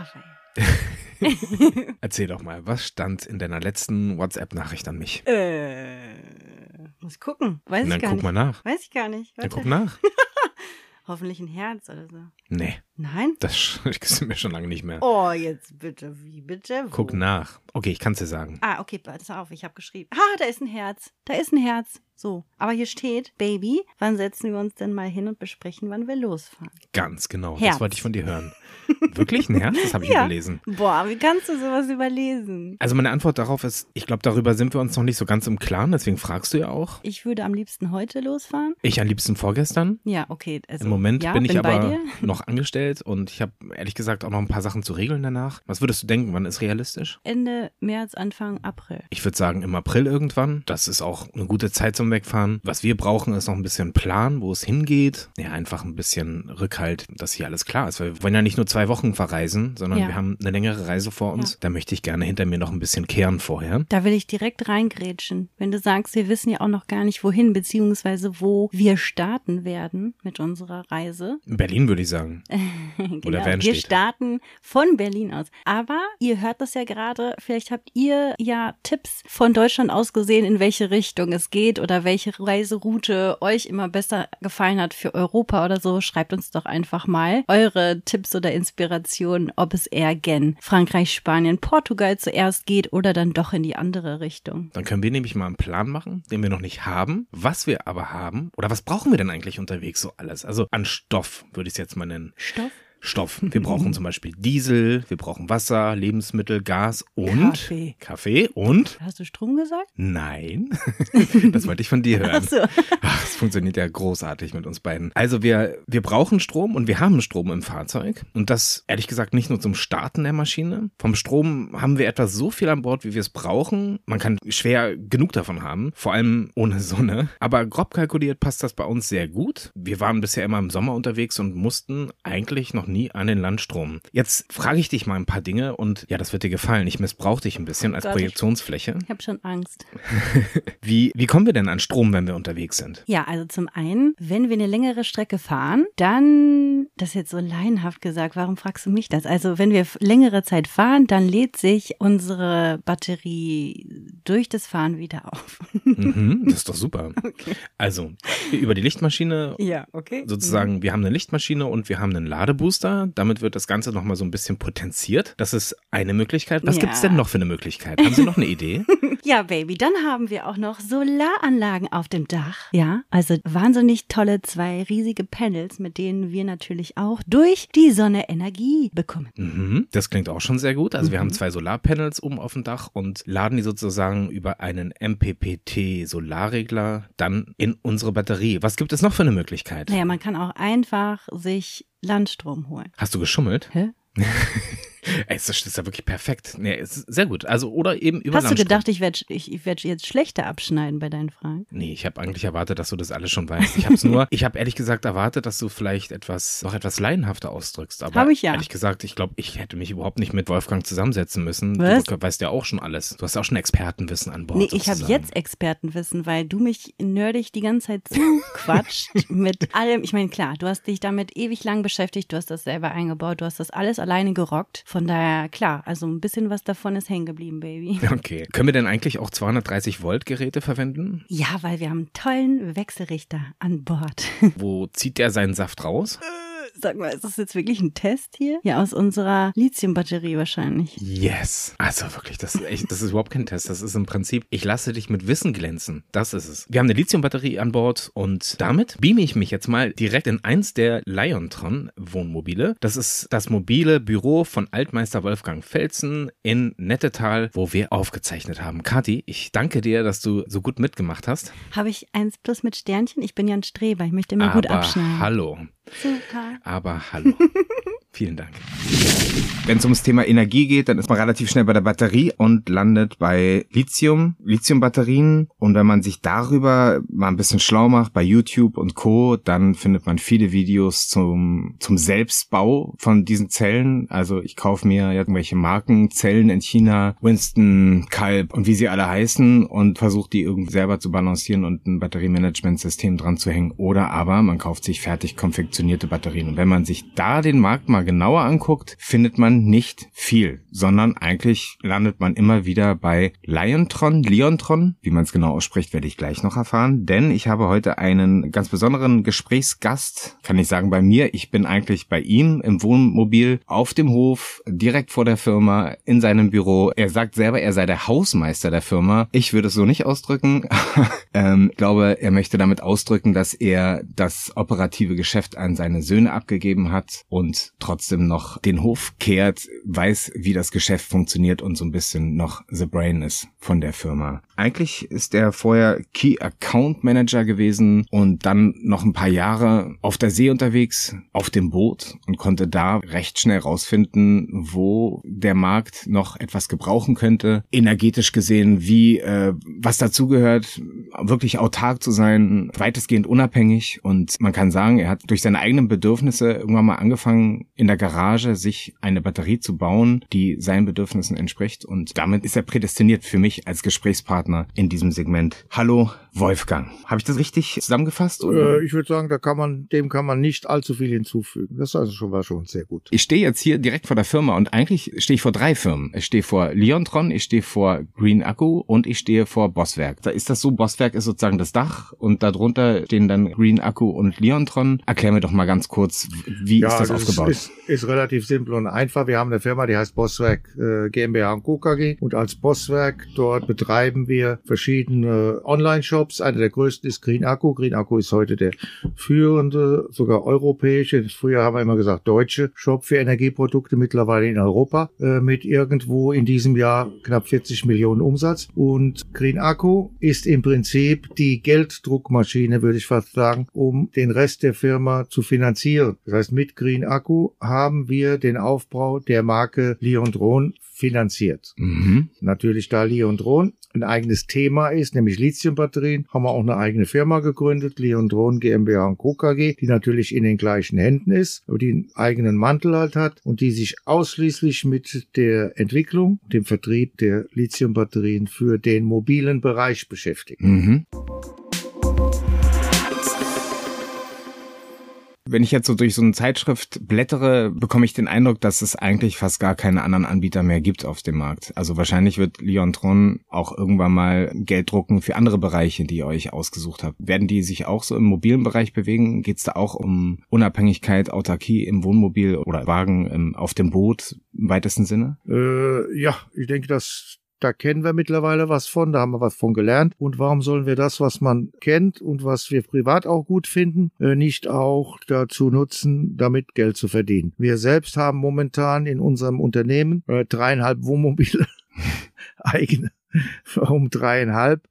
Raphael. erzähl doch mal, was stand in deiner letzten WhatsApp-Nachricht an mich? Äh, muss gucken. Weiß ich gar guck nicht. mal nach. Weiß ich gar nicht. Warte. guck nach. Hoffentlich ein Herz oder so. Nee, Nein? das sch- mir schon lange nicht mehr. Oh, jetzt bitte. Wie bitte? Wo? Guck nach. Okay, ich kann's dir sagen. Ah, okay, pass auf, ich habe geschrieben. Ah, da ist ein Herz. Da ist ein Herz. So. Aber hier steht, Baby, wann setzen wir uns denn mal hin und besprechen, wann wir losfahren? Ganz genau. Herz. Das wollte ich von dir hören. Wirklich ein Herz? Das habe ich Ja. überlesen. Boah, wie kannst du sowas überlesen? Also meine Antwort darauf ist, ich glaube, darüber sind wir uns noch nicht so ganz im Klaren, deswegen fragst du ja auch. Ich würde am liebsten heute losfahren. Ich am liebsten vorgestern. Ja, okay. Also, Im Moment ja, bin ich bei aber dir. noch angestellt und ich habe ehrlich gesagt auch noch ein paar Sachen zu regeln danach. Was würdest du denken, wann ist realistisch? Ende März, Anfang April. Ich würde sagen im April irgendwann. Das ist auch eine gute Zeit zum Wegfahren. Was wir brauchen, ist noch ein bisschen Plan, wo es hingeht. Ja, einfach ein bisschen Rückhalt, dass hier alles klar ist. Weil wir wollen ja nicht nur zwei Wochen verreisen, sondern Ja. wir haben eine längere Reise vor uns. Ja. Da möchte ich gerne hinter mir noch ein bisschen kehren vorher. Da will ich direkt reingrätschen. Wenn du sagst, wir wissen ja auch noch gar nicht wohin, beziehungsweise wo wir starten werden mit unserer Reise. In Berlin würde ich sagen. genau. Oder Wir Wernstedt. starten von Berlin aus. Aber ihr hört das ja gerade, vielleicht habt ihr ja Tipps von Deutschland aus gesehen, in welche Richtung es geht oder welche Reiseroute euch immer besser gefallen hat für Europa oder so. Schreibt uns doch einfach mal eure Tipps oder Inspirationen, ob es eher gen Frankreich, Spanien, Portugal zuerst geht oder dann doch in die andere Richtung. Dann können wir nämlich mal einen Plan machen, den wir noch nicht haben, was wir aber haben oder was brauchen wir denn eigentlich unterwegs so alles? Also an Stoff würde ich es jetzt mal nennen. Stoff? Stoff. Wir brauchen zum Beispiel Diesel, wir brauchen Wasser, Lebensmittel, Gas und Kaffee. Kaffee und Hast du Strom gesagt? Nein, das wollte ich von dir hören. Ach so. Ach, es funktioniert ja großartig mit uns beiden. Also wir, wir brauchen Strom und wir haben Strom im Fahrzeug. Und das ehrlich gesagt nicht nur zum Starten der Maschine. Vom Strom haben wir etwa so viel an Bord, wie wir es brauchen. Man kann schwer genug davon haben, vor allem ohne Sonne. Aber grob kalkuliert passt das bei uns sehr gut. Wir waren bisher immer im Sommer unterwegs und mussten eigentlich noch nie an den Landstrom. Jetzt frage ich dich mal ein paar Dinge und ja, das wird dir gefallen. Ich missbrauche dich ein bisschen als Gott, ich- Projektionsfläche. Ich habe schon Angst. Wie, wie kommen wir denn an Strom, wenn wir unterwegs sind? Ja, also zum einen, wenn wir eine längere Strecke fahren, dann, das ist jetzt so laienhaft gesagt, warum fragst du mich das? Also wenn wir längere Zeit fahren, dann lädt sich unsere Batterie durch das Fahren wieder auf. Mhm, das ist doch super. Also, über die Lichtmaschine ja, okay. sozusagen, wir haben eine Lichtmaschine und wir haben einen Ladebooster. Damit wird das Ganze nochmal so ein bisschen potenziert. Das ist eine Möglichkeit. Was Ja. gibt's denn noch für eine Möglichkeit? Haben Sie noch eine Idee? Ja, Baby, dann haben wir auch noch Solaranlagen auf dem Dach. Ja, also wahnsinnig tolle zwei riesige Panels, mit denen wir natürlich auch durch die Sonne Energie bekommen. Mhm, das klingt auch schon sehr gut. Also wir Mhm. haben zwei Solarpanels oben auf dem Dach und laden die sozusagen über einen MPPT Solarregler dann in unsere Batterie. Was gibt es noch für eine Möglichkeit? Naja, man kann auch einfach sich Landstrom holen. Hast du geschummelt? Hä? Ey, das ist ja wirklich perfekt. Nee, ist sehr gut. Also oder eben über Hast du gedacht, ich werde ich, werd jetzt schlechter abschneiden bei deinen Fragen? Nee, ich habe eigentlich erwartet, dass du das alles schon weißt. Ich habe es nur, ich habe ehrlich gesagt erwartet, dass du vielleicht etwas, noch etwas laienhafter ausdrückst. Aber Hab ich ja. ehrlich gesagt, ich glaube, ich hätte mich überhaupt nicht mit Wolfgang zusammensetzen müssen. Was? Du weißt ja auch schon alles. Du hast ja auch schon Expertenwissen an Bord. Nee, ich habe jetzt Expertenwissen, weil du mich nerdig die ganze Zeit zuquatscht mit allem. Ich meine, klar, du hast dich damit ewig lang beschäftigt, du hast das selber eingebaut, du hast das alles alleine gerockt. Von daher, klar, also ein bisschen was davon ist hängen geblieben, Baby. Okay. Können wir denn eigentlich auch 230 Volt Geräte verwenden? Ja, weil wir haben einen tollen Wechselrichter an Bord. Wo zieht der seinen Saft raus? Sag mal, ist das jetzt wirklich ein Test hier? Ja, aus unserer Lithiumbatterie wahrscheinlich. Yes. Also wirklich, das ist echt, das ist überhaupt kein Test. Das ist im Prinzip, ich lasse dich mit Wissen glänzen. Das ist es. Wir haben eine Lithiumbatterie an Bord und damit beame ich mich jetzt mal direkt in eins der Liontron Wohnmobile. Das ist das mobile Büro von Altmeister Wolfgang Felsen in Nettetal, wo wir aufgezeichnet haben. Kathi, ich danke dir, dass du so gut mitgemacht hast. Habe ich eins plus mit Sternchen? Ich bin ja ein Streber, ich möchte immer gut Aber abschneiden. hallo. Super. Aber hallo. Vielen Dank. Wenn es ums Thema Energie geht, dann ist man relativ schnell bei der Batterie und landet bei Lithium, Lithiumbatterien. Und wenn man sich darüber mal ein bisschen schlau macht bei YouTube und Co., dann findet man viele Videos zum, zum Selbstbau von diesen Zellen. Also ich kaufe mir irgendwelche Markenzellen in China, Winston, Kalb und wie sie alle heißen und versuche die irgendwie selber zu balancieren und ein Batteriemanagementsystem dran zu hängen. Oder aber man kauft sich fertig konfektionierte Batterien. Und wenn man sich da den Markt mal genauer anguckt, findet findet man nicht viel, sondern eigentlich landet man immer wieder bei Liontron, Leontron, wie man es genau ausspricht, werde ich gleich noch erfahren, denn ich habe heute einen ganz besonderen Gesprächsgast, kann ich sagen bei mir, ich bin eigentlich bei ihm im Wohnmobil auf dem Hof, direkt vor der Firma, in seinem Büro. Er sagt selber, er sei der Hausmeister der Firma. Ich würde es so nicht ausdrücken. ähm, glaube, er möchte damit ausdrücken, dass er das operative Geschäft an seine Söhne abgegeben hat und trotzdem noch den Hof kehrt, weiß, wie das Geschäft funktioniert und so ein bisschen noch the brain ist von der Firma. Eigentlich ist er vorher Key Account Manager gewesen und dann noch ein paar Jahre auf der See unterwegs, auf dem Boot und konnte da recht schnell rausfinden, wo der Markt noch etwas gebrauchen könnte. Energetisch gesehen, wie, äh, was dazugehört, wirklich autark zu sein, weitestgehend unabhängig und man kann sagen, er hat durch seine eigenen Bedürfnisse irgendwann mal angefangen, in der Garage sich eine Batterie zu bauen, die seinen Bedürfnissen entspricht und damit ist er prädestiniert für mich als Gesprächspartner in diesem Segment. Hallo, Wolfgang. Habe ich das richtig zusammengefasst? Äh, ich würde sagen, da kann man, dem kann man nicht allzu viel hinzufügen. Das also schon, war schon sehr gut. Ich stehe jetzt hier direkt vor der Firma und eigentlich stehe ich vor drei Firmen. Ich stehe vor Leontron, ich stehe vor Green Akku und ich stehe vor Bosswerk. Da ist das so, Bosswerk ist sozusagen das Dach und darunter stehen dann Green Akku und Leontron. Erklär mir doch mal ganz kurz, wie ja, ist das, das aufgebaut? Ist, ist, ist relativ simpel und einfach. Wir haben eine Firma, die heißt Bosswerk äh, GmbH und Co. KG und als Bosswerk dort betreiben wir verschiedene Online-Shops. Einer der größten ist Green Akku. Green Akku ist heute der führende, sogar europäische, früher haben wir immer gesagt deutsche Shop für Energieprodukte, mittlerweile in Europa, äh, mit irgendwo in diesem Jahr knapp 40 Millionen Umsatz. Und Green Akku ist im Prinzip die Gelddruckmaschine, würde ich fast sagen, um den Rest der Firma zu finanzieren. Das heißt, mit Green Akku haben wir den Aufbau der Marke Leon Drone finanziert. Mhm. Natürlich, da Leon Drone ein eigenes Thema ist, nämlich Lithiumbatterien, haben wir auch eine eigene Firma gegründet, Leon Drone GmbH und Co. KG, die natürlich in den gleichen Händen ist, aber die einen eigenen Mantel halt hat und die sich ausschließlich mit der Entwicklung, dem Vertrieb der Lithiumbatterien für den mobilen Bereich beschäftigt. Mhm. Wenn ich jetzt so durch so eine Zeitschrift blättere, bekomme ich den Eindruck, dass es eigentlich fast gar keine anderen Anbieter mehr gibt auf dem Markt. Also wahrscheinlich wird Leontron auch irgendwann mal Geld drucken für andere Bereiche, die ihr euch ausgesucht habt. Werden die sich auch so im mobilen Bereich bewegen? Geht es da auch um Unabhängigkeit, Autarkie im Wohnmobil oder Wagen im, auf dem Boot im weitesten Sinne? Äh, ja, ich denke, dass da kennen wir mittlerweile was von, da haben wir was von gelernt. Und warum sollen wir das, was man kennt und was wir privat auch gut finden, äh, nicht auch dazu nutzen, damit Geld zu verdienen? Wir selbst haben momentan in unserem Unternehmen äh, dreieinhalb Wohnmobile eigene. Warum dreieinhalb?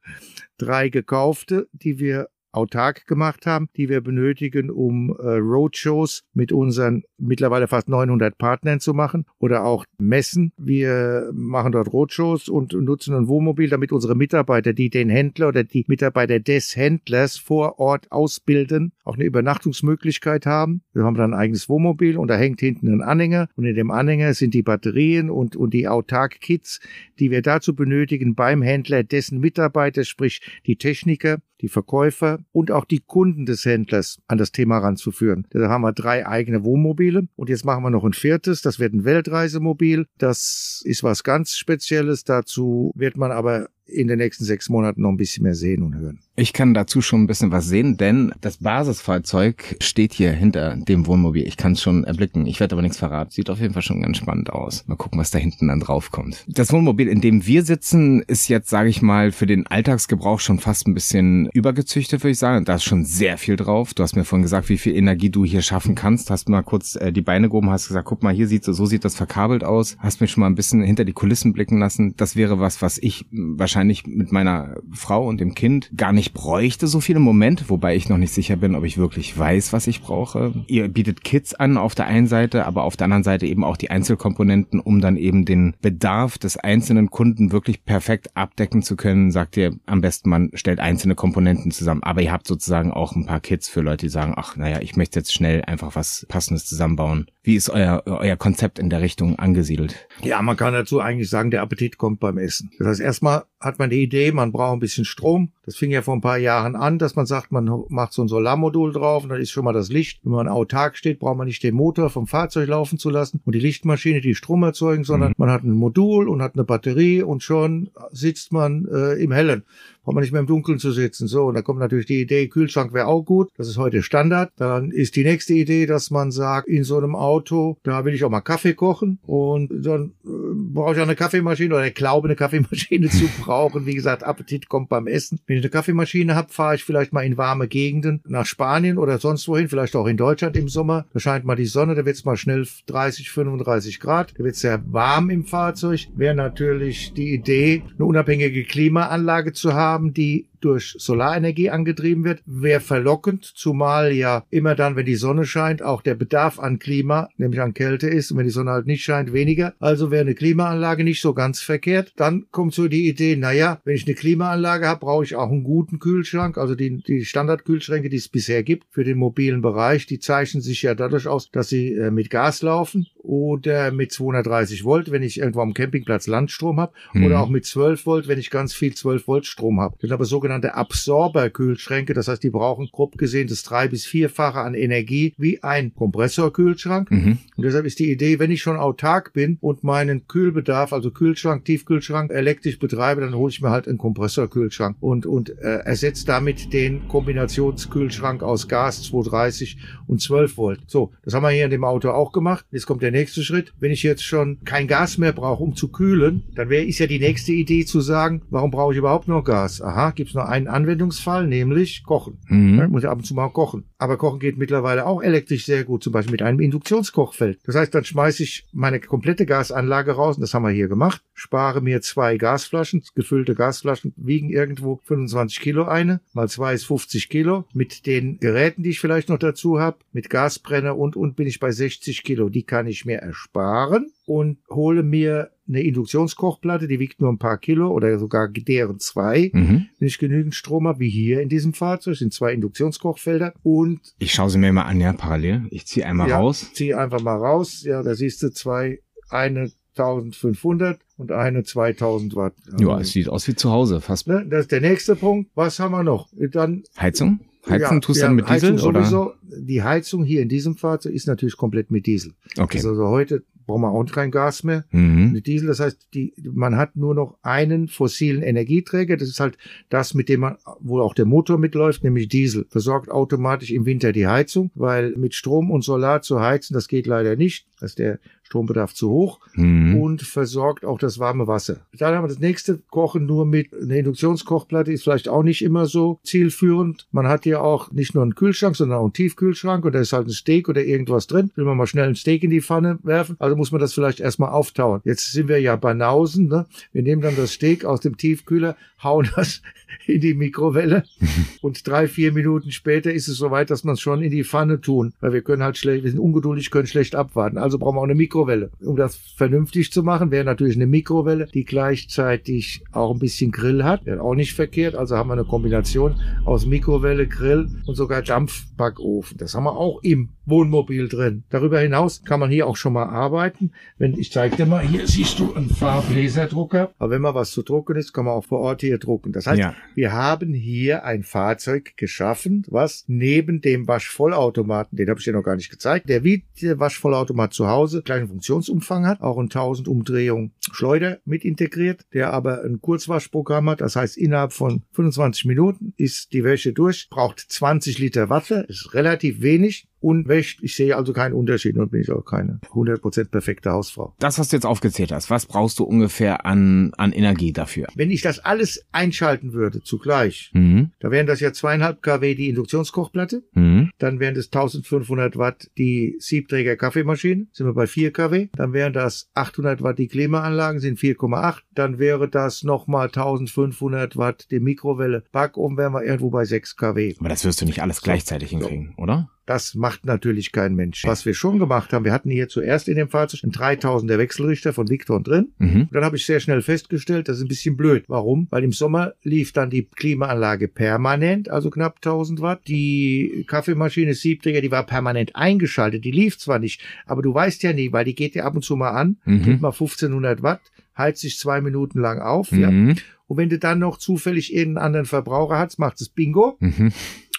Drei gekaufte, die wir autark gemacht haben, die wir benötigen, um äh, Roadshows mit unseren mittlerweile fast 900 Partnern zu machen oder auch Messen. Wir machen dort Roadshows und nutzen ein Wohnmobil, damit unsere Mitarbeiter, die den Händler oder die Mitarbeiter des Händlers vor Ort ausbilden, auch eine Übernachtungsmöglichkeit haben. Wir haben dann ein eigenes Wohnmobil und da hängt hinten ein Anhänger und in dem Anhänger sind die Batterien und, und die Autark-Kits, die wir dazu benötigen beim Händler, dessen Mitarbeiter, sprich die Techniker, die Verkäufer und auch die Kunden des Händlers an das Thema ranzuführen. Da haben wir drei eigene Wohnmobile und jetzt machen wir noch ein viertes. Das wird ein Weltreisemobil. Das ist was ganz Spezielles. Dazu wird man aber in den nächsten sechs Monaten noch ein bisschen mehr sehen und hören. Ich kann dazu schon ein bisschen was sehen, denn das Basisfahrzeug steht hier hinter dem Wohnmobil. Ich kann es schon erblicken. Ich werde aber nichts verraten. Sieht auf jeden Fall schon ganz spannend aus. Mal gucken, was da hinten dann drauf kommt. Das Wohnmobil, in dem wir sitzen, ist jetzt, sage ich mal, für den Alltagsgebrauch schon fast ein bisschen übergezüchtet, würde ich sagen. Da ist schon sehr viel drauf. Du hast mir vorhin gesagt, wie viel Energie du hier schaffen kannst. Hast mal kurz äh, die Beine gehoben, hast gesagt, guck mal, hier sieht so, so sieht das verkabelt aus. Hast mich schon mal ein bisschen hinter die Kulissen blicken lassen. Das wäre was, was ich wahrscheinlich mit meiner Frau und dem Kind gar nicht bräuchte so viele Momente, wobei ich noch nicht sicher bin, ob ich wirklich weiß, was ich brauche. Ihr bietet Kits an auf der einen Seite, aber auf der anderen Seite eben auch die Einzelkomponenten, um dann eben den Bedarf des einzelnen Kunden wirklich perfekt abdecken zu können. Sagt ihr am besten, man stellt einzelne Komponenten zusammen, aber ihr habt sozusagen auch ein paar Kits für Leute, die sagen, ach naja, ich möchte jetzt schnell einfach was Passendes zusammenbauen. Wie ist euer, euer Konzept in der Richtung angesiedelt? Ja, man kann dazu eigentlich sagen, der Appetit kommt beim Essen. Das heißt, erstmal hat hat man die Idee, man braucht ein bisschen Strom. Das fing ja vor ein paar Jahren an, dass man sagt, man macht so ein Solarmodul drauf und dann ist schon mal das Licht. Wenn man autark steht, braucht man nicht den Motor vom Fahrzeug laufen zu lassen und die Lichtmaschine, die Strom erzeugen, sondern mhm. man hat ein Modul und hat eine Batterie und schon sitzt man äh, im Hellen braucht man nicht mehr im Dunkeln zu sitzen. So, und da kommt natürlich die Idee, Kühlschrank wäre auch gut. Das ist heute Standard. Dann ist die nächste Idee, dass man sagt, in so einem Auto, da will ich auch mal Kaffee kochen und dann äh, brauche ich auch eine Kaffeemaschine oder ich glaube, eine Kaffeemaschine zu brauchen. Wie gesagt, Appetit kommt beim Essen. Wenn ich eine Kaffeemaschine habe, fahre ich vielleicht mal in warme Gegenden nach Spanien oder sonst wohin, vielleicht auch in Deutschland im Sommer. Da scheint mal die Sonne, da wird es mal schnell 30, 35 Grad. Da wird es sehr warm im Fahrzeug. Wäre natürlich die Idee, eine unabhängige Klimaanlage zu haben haben, die durch Solarenergie angetrieben wird, wäre verlockend, zumal ja immer dann, wenn die Sonne scheint, auch der Bedarf an Klima, nämlich an Kälte ist und wenn die Sonne halt nicht scheint, weniger. Also wäre eine Klimaanlage nicht so ganz verkehrt. Dann kommt so die Idee, naja, wenn ich eine Klimaanlage habe, brauche ich auch einen guten Kühlschrank, also die, die Standardkühlschränke, die es bisher gibt für den mobilen Bereich, die zeichnen sich ja dadurch aus, dass sie äh, mit Gas laufen oder mit 230 Volt, wenn ich irgendwo am Campingplatz Landstrom habe, mhm. oder auch mit 12 Volt, wenn ich ganz viel 12 Volt Strom habe. Das sind aber sogenannte Absorberkühlschränke, das heißt, die brauchen grob gesehen das drei- bis vierfache an Energie wie ein Kompressorkühlschrank. Mhm. Und deshalb ist die Idee, wenn ich schon autark bin und meinen Kühlbedarf, also Kühlschrank, Tiefkühlschrank, elektrisch betreibe, dann hole ich mir halt einen Kompressorkühlschrank und, und äh, ersetze damit den Kombinationskühlschrank aus Gas 230 und 12 Volt. So, das haben wir hier in dem Auto auch gemacht. Jetzt kommt der nächste Schritt. Wenn ich jetzt schon kein Gas mehr brauche, um zu kühlen, dann wäre ist ja die nächste Idee zu sagen, warum brauche ich überhaupt noch Gas? Aha, gibt es noch einen Anwendungsfall, nämlich Kochen. Mhm. Ja, muss ich ab und zu mal kochen. Aber Kochen geht mittlerweile auch elektrisch sehr gut, zum Beispiel mit einem Induktionskochfeld. Das heißt, dann schmeiße ich meine komplette Gasanlage raus, und das haben wir hier gemacht, spare mir zwei Gasflaschen, gefüllte Gasflaschen wiegen irgendwo 25 Kilo eine, mal zwei ist 50 Kilo. Mit den Geräten, die ich vielleicht noch dazu habe, mit Gasbrenner und und bin ich bei 60 Kilo. Die kann ich mir ersparen und hole mir eine Induktionskochplatte, die wiegt nur ein paar Kilo oder sogar deren zwei, mhm. wenn ich genügend Strom habe, wie hier in diesem Fahrzeug, sind zwei Induktionskochfelder und ich schaue sie mir mal an, ja, parallel. Ich ziehe einmal ja, raus. Ziehe einfach mal raus. Ja, da siehst du zwei, eine 1500 und eine 2000 Watt. Ja, es sieht aus wie zu Hause, fast. Ne, das ist der nächste Punkt. Was haben wir noch? Dann Heizung? Heizen ja, tust du dann mit Diesel Heizung oder? Sowieso, die Heizung hier in diesem Fahrzeug ist natürlich komplett mit Diesel. Okay. Also heute brauchen wir auch kein Gas mehr mhm. mit Diesel. Das heißt, die, man hat nur noch einen fossilen Energieträger. Das ist halt das, mit dem man, wo auch der Motor mitläuft, nämlich Diesel. Versorgt automatisch im Winter die Heizung, weil mit Strom und Solar zu heizen, das geht leider nicht. Das ist der Strombedarf zu hoch mhm. und versorgt auch das warme Wasser. Dann haben wir das nächste Kochen nur mit einer Induktionskochplatte ist vielleicht auch nicht immer so zielführend. Man hat ja auch nicht nur einen Kühlschrank, sondern auch einen Tiefkühlschrank und da ist halt ein Steak oder irgendwas drin. Will man mal schnell ein Steak in die Pfanne werfen, also muss man das vielleicht erstmal auftauen. Jetzt sind wir ja Banausen, ne? Wir nehmen dann das Steak aus dem Tiefkühler, hauen das in die Mikrowelle und drei, vier Minuten später ist es soweit, dass man es schon in die Pfanne tun, weil wir können halt schlecht, wir sind ungeduldig, können schlecht abwarten. Also brauchen wir auch eine Mikrowelle. Um das vernünftig zu machen, wäre natürlich eine Mikrowelle, die gleichzeitig auch ein bisschen Grill hat. Wäre auch nicht verkehrt. Also haben wir eine Kombination aus Mikrowelle, Grill und sogar Dampfbackofen. Das haben wir auch im Wohnmobil drin. Darüber hinaus kann man hier auch schon mal arbeiten. Wenn ich zeige dir mal, hier siehst du einen Farblaserdrucker. Aber wenn mal was zu drucken ist, kann man auch vor Ort hier drucken. Das heißt, ja. wir haben hier ein Fahrzeug geschaffen, was neben dem Waschvollautomaten, den habe ich dir noch gar nicht gezeigt, der wie der Waschvollautomat zu Hause kleinen Funktionsumfang hat, auch ein 1000 Umdrehung Schleuder mit integriert, der aber ein Kurzwaschprogramm hat. Das heißt, innerhalb von 25 Minuten ist die Wäsche durch, braucht 20 Liter Wasser, ist relativ wenig und wäscht. Ich sehe also keinen Unterschied und bin ich auch keine 100% perfekte Hausfrau. Das, was du jetzt aufgezählt hast, was brauchst du ungefähr an, an Energie dafür? Wenn ich das alles einschalten würde zugleich, mhm. da wären das ja zweieinhalb kW die Induktionskochplatte, mhm. dann wären das 1500 Watt die Siebträger Kaffeemaschine, sind wir bei 4 kW, dann wären das 800 Watt die Klimaanlagen, sind 4,8, dann wäre das nochmal 1500 Watt die Mikrowelle Backofen, wären wir irgendwo bei 6 kW. Aber das wirst du nicht alles gleichzeitig so. hinkriegen, oder? Das macht natürlich kein Mensch. Was wir schon gemacht haben, wir hatten hier zuerst in dem Fahrzeug einen 3000er Wechselrichter von Victron drin. Mhm. Und dann habe ich sehr schnell festgestellt, das ist ein bisschen blöd. Warum? Weil im Sommer lief dann die Klimaanlage permanent, also knapp 1000 Watt. Die Kaffeemaschine Siebträger, die war permanent eingeschaltet. Die lief zwar nicht, aber du weißt ja nie, weil die geht ja ab und zu mal an, mhm. gibt mal 1500 Watt heizt sich zwei Minuten lang auf. Ja. Mhm. Und wenn du dann noch zufällig irgendeinen anderen Verbraucher hast, macht es Bingo. Mhm.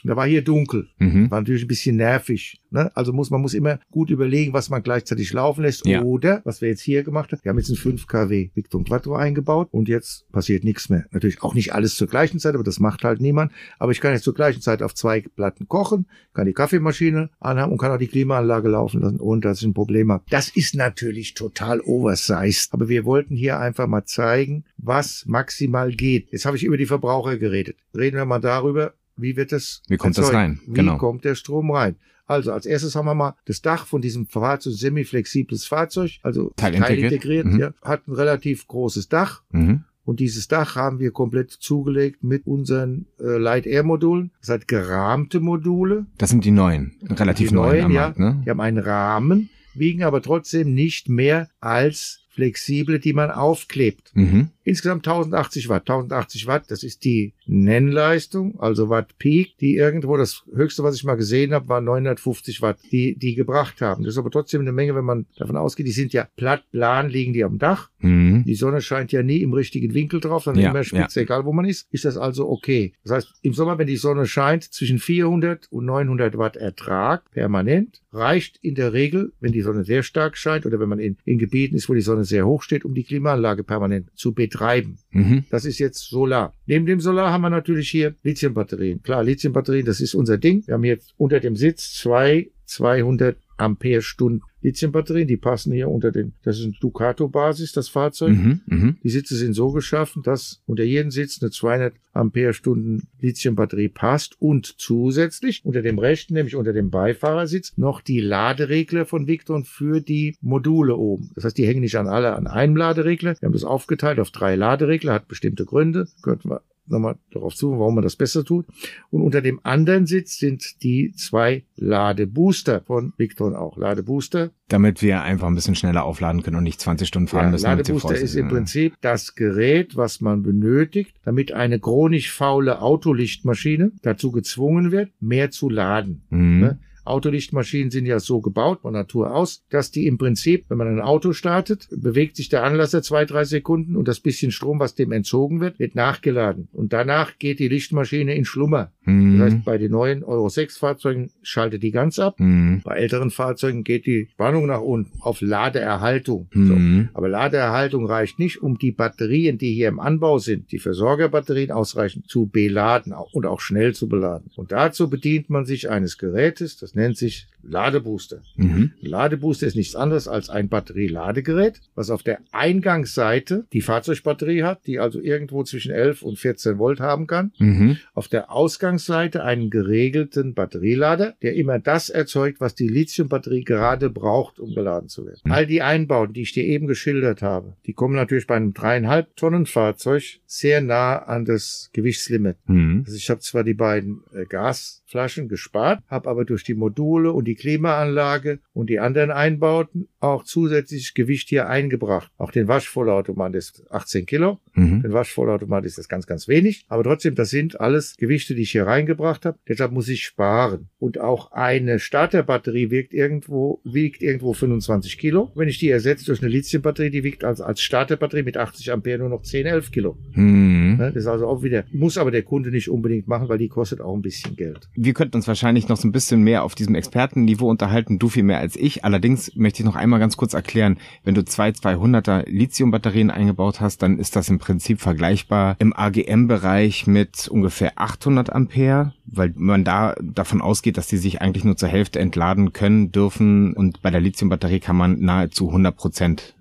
Da war hier dunkel. Mhm. War natürlich ein bisschen nervig. Ne? Also muss man muss immer gut überlegen, was man gleichzeitig laufen lässt. Ja. Oder, was wir jetzt hier gemacht haben, wir haben jetzt ein 5 kW Victum Quattro eingebaut und jetzt passiert nichts mehr. Natürlich auch nicht alles zur gleichen Zeit, aber das macht halt niemand. Aber ich kann jetzt zur gleichen Zeit auf zwei Platten kochen, kann die Kaffeemaschine anhaben und kann auch die Klimaanlage laufen lassen, ohne dass ich ein Problem habe. Das ist natürlich total oversized. Aber wir wollten hier einfach mal zeigen, was maximal geht. Jetzt habe ich über die Verbraucher geredet. Reden wir mal darüber, wie wird das Wie kommt das erzeugt? rein? Wie Genau. kommt der Strom rein? Also als erstes haben wir mal das Dach von diesem Fahrzeug, semi-flexibles Fahrzeug, also Teilintegriert. teilintegriert, Mhm. ja, hat ein relativ großes Dach. Mhm. Und dieses Dach haben wir komplett zugelegt mit unseren äh, Light Air Modulen. Das hat gerahmte Module. Das sind die neuen, relativ Die neuen, am ja, Markt, ne? Die haben einen Rahmen, wiegen aber trotzdem nicht mehr als flexible, die man aufklebt. Mhm. Insgesamt 1080 Watt. 1080 Watt, das ist die Nennleistung, also Watt Peak, die irgendwo, das höchste, was ich mal gesehen habe, war 950 Watt, die die gebracht haben. Das ist aber trotzdem eine Menge, wenn man davon ausgeht, die sind ja platt, plan, liegen die am Dach. Mhm. Die Sonne scheint ja nie im richtigen Winkel drauf, sondern Ja, immer spitz, egal wo man ist. Ist das also okay? Das heißt, im Sommer, wenn die Sonne scheint, zwischen 400 und 900 Watt Ertrag permanent, reicht in der Regel, wenn die Sonne sehr stark scheint oder wenn man in, in Gebieten ist, wo die Sonne sehr hoch steht, um die Klimaanlage permanent zu betreiben. Mhm. Das ist jetzt Solar. Neben dem Solar haben wir natürlich hier Lithiumbatterien. Klar, Lithiumbatterien, das ist unser Ding. Wir haben jetzt unter dem Sitz zwei 200 Ampere-Stunden Lithiumbatterien. Die passen hier unter den, das ist ein Ducato-Basis, das Fahrzeug. Mhm. Mhm. Die Sitze sind so geschaffen, dass unter jedem Sitz eine 200 Ampere-Stunden Lithiumbatterie passt und zusätzlich unter dem rechten, nämlich unter dem Beifahrersitz, noch die Laderegler von Victron für die Module oben. Das heißt, die hängen nicht an alle an einem Laderegler. Wir haben das aufgeteilt auf drei Laderegler, hat bestimmte Gründe. Könnten wir nochmal darauf zu, warum man das besser tut. Und unter dem anderen Sitz sind die zwei Ladebooster von Victron auch. Ladebooster Damit wir einfach ein bisschen schneller aufladen können und nicht 20 Stunden fahren ja, müssen. Ladebooster ist im Prinzip das Gerät, was man benötigt, damit eine chronisch faule Autolichtmaschine dazu gezwungen wird, mehr zu laden. Mhm. Ne? Autolichtmaschinen sind ja so gebaut von Natur aus, dass die im Prinzip, wenn man ein Auto startet, bewegt sich der Anlasser zwei, drei Sekunden und das bisschen Strom, was dem entzogen wird, wird nachgeladen. Und danach geht die Lichtmaschine in Schlummer. Mhm. Das heißt, bei den neuen Euro 6 Fahrzeugen schaltet die ganz ab. Mhm. Bei älteren Fahrzeugen geht die Spannung nach unten auf Ladeerhaltung. So. Mhm. Aber Ladeerhaltung reicht nicht, um die Batterien, die hier im Anbau sind, die Versorgerbatterien ausreichend zu beladen und auch schnell zu beladen. Und dazu bedient man sich eines Gerätes, das nennt sich Ladebooster. Mhm. Ladebooster ist nichts anderes als ein Batterieladegerät, was auf der Eingangsseite die Fahrzeugbatterie hat, die also irgendwo zwischen 11 und 14 Volt haben kann. Mhm. Auf der Ausgangsseite einen geregelten Batterielader, der immer das erzeugt, was die Lithiumbatterie gerade braucht, um geladen zu werden. Mhm. All die Einbauten, die ich dir eben geschildert habe, die kommen natürlich bei einem dreieinhalb Tonnen Fahrzeug sehr nah an das Gewichtslimit. Mhm. Also ich habe zwar die beiden äh, Gasflaschen gespart, habe aber durch die Module und die Klimaanlage und die anderen Einbauten auch zusätzliches Gewicht hier eingebracht. Auch den Waschvollautomat ist 18 Kilo. Mhm. Den Waschvollautomat ist das ganz, ganz wenig. Aber trotzdem, das sind alles Gewichte, die ich hier reingebracht habe. Deshalb muss ich sparen. Und auch eine Starterbatterie wiegt irgendwo, wiegt irgendwo 25 Kilo. Wenn ich die ersetze durch eine Lithiumbatterie, die wiegt also als Starterbatterie mit 80 Ampere nur noch 10, 11 Kilo. Mhm. Ne? Das ist also auch wieder, muss aber der Kunde nicht unbedingt machen, weil die kostet auch ein bisschen Geld. Wir könnten uns wahrscheinlich noch so ein bisschen mehr auf diesem Expertenniveau unterhalten, du viel mehr als ich. Allerdings möchte ich noch einmal ganz kurz erklären, wenn du zwei 200er Lithiumbatterien eingebaut hast, dann ist das im Prinzip vergleichbar im AGM-Bereich mit ungefähr 800 Ampere, weil man da davon ausgeht, dass die sich eigentlich nur zur Hälfte entladen können, dürfen und bei der Lithiumbatterie kann man nahezu 100 Prozent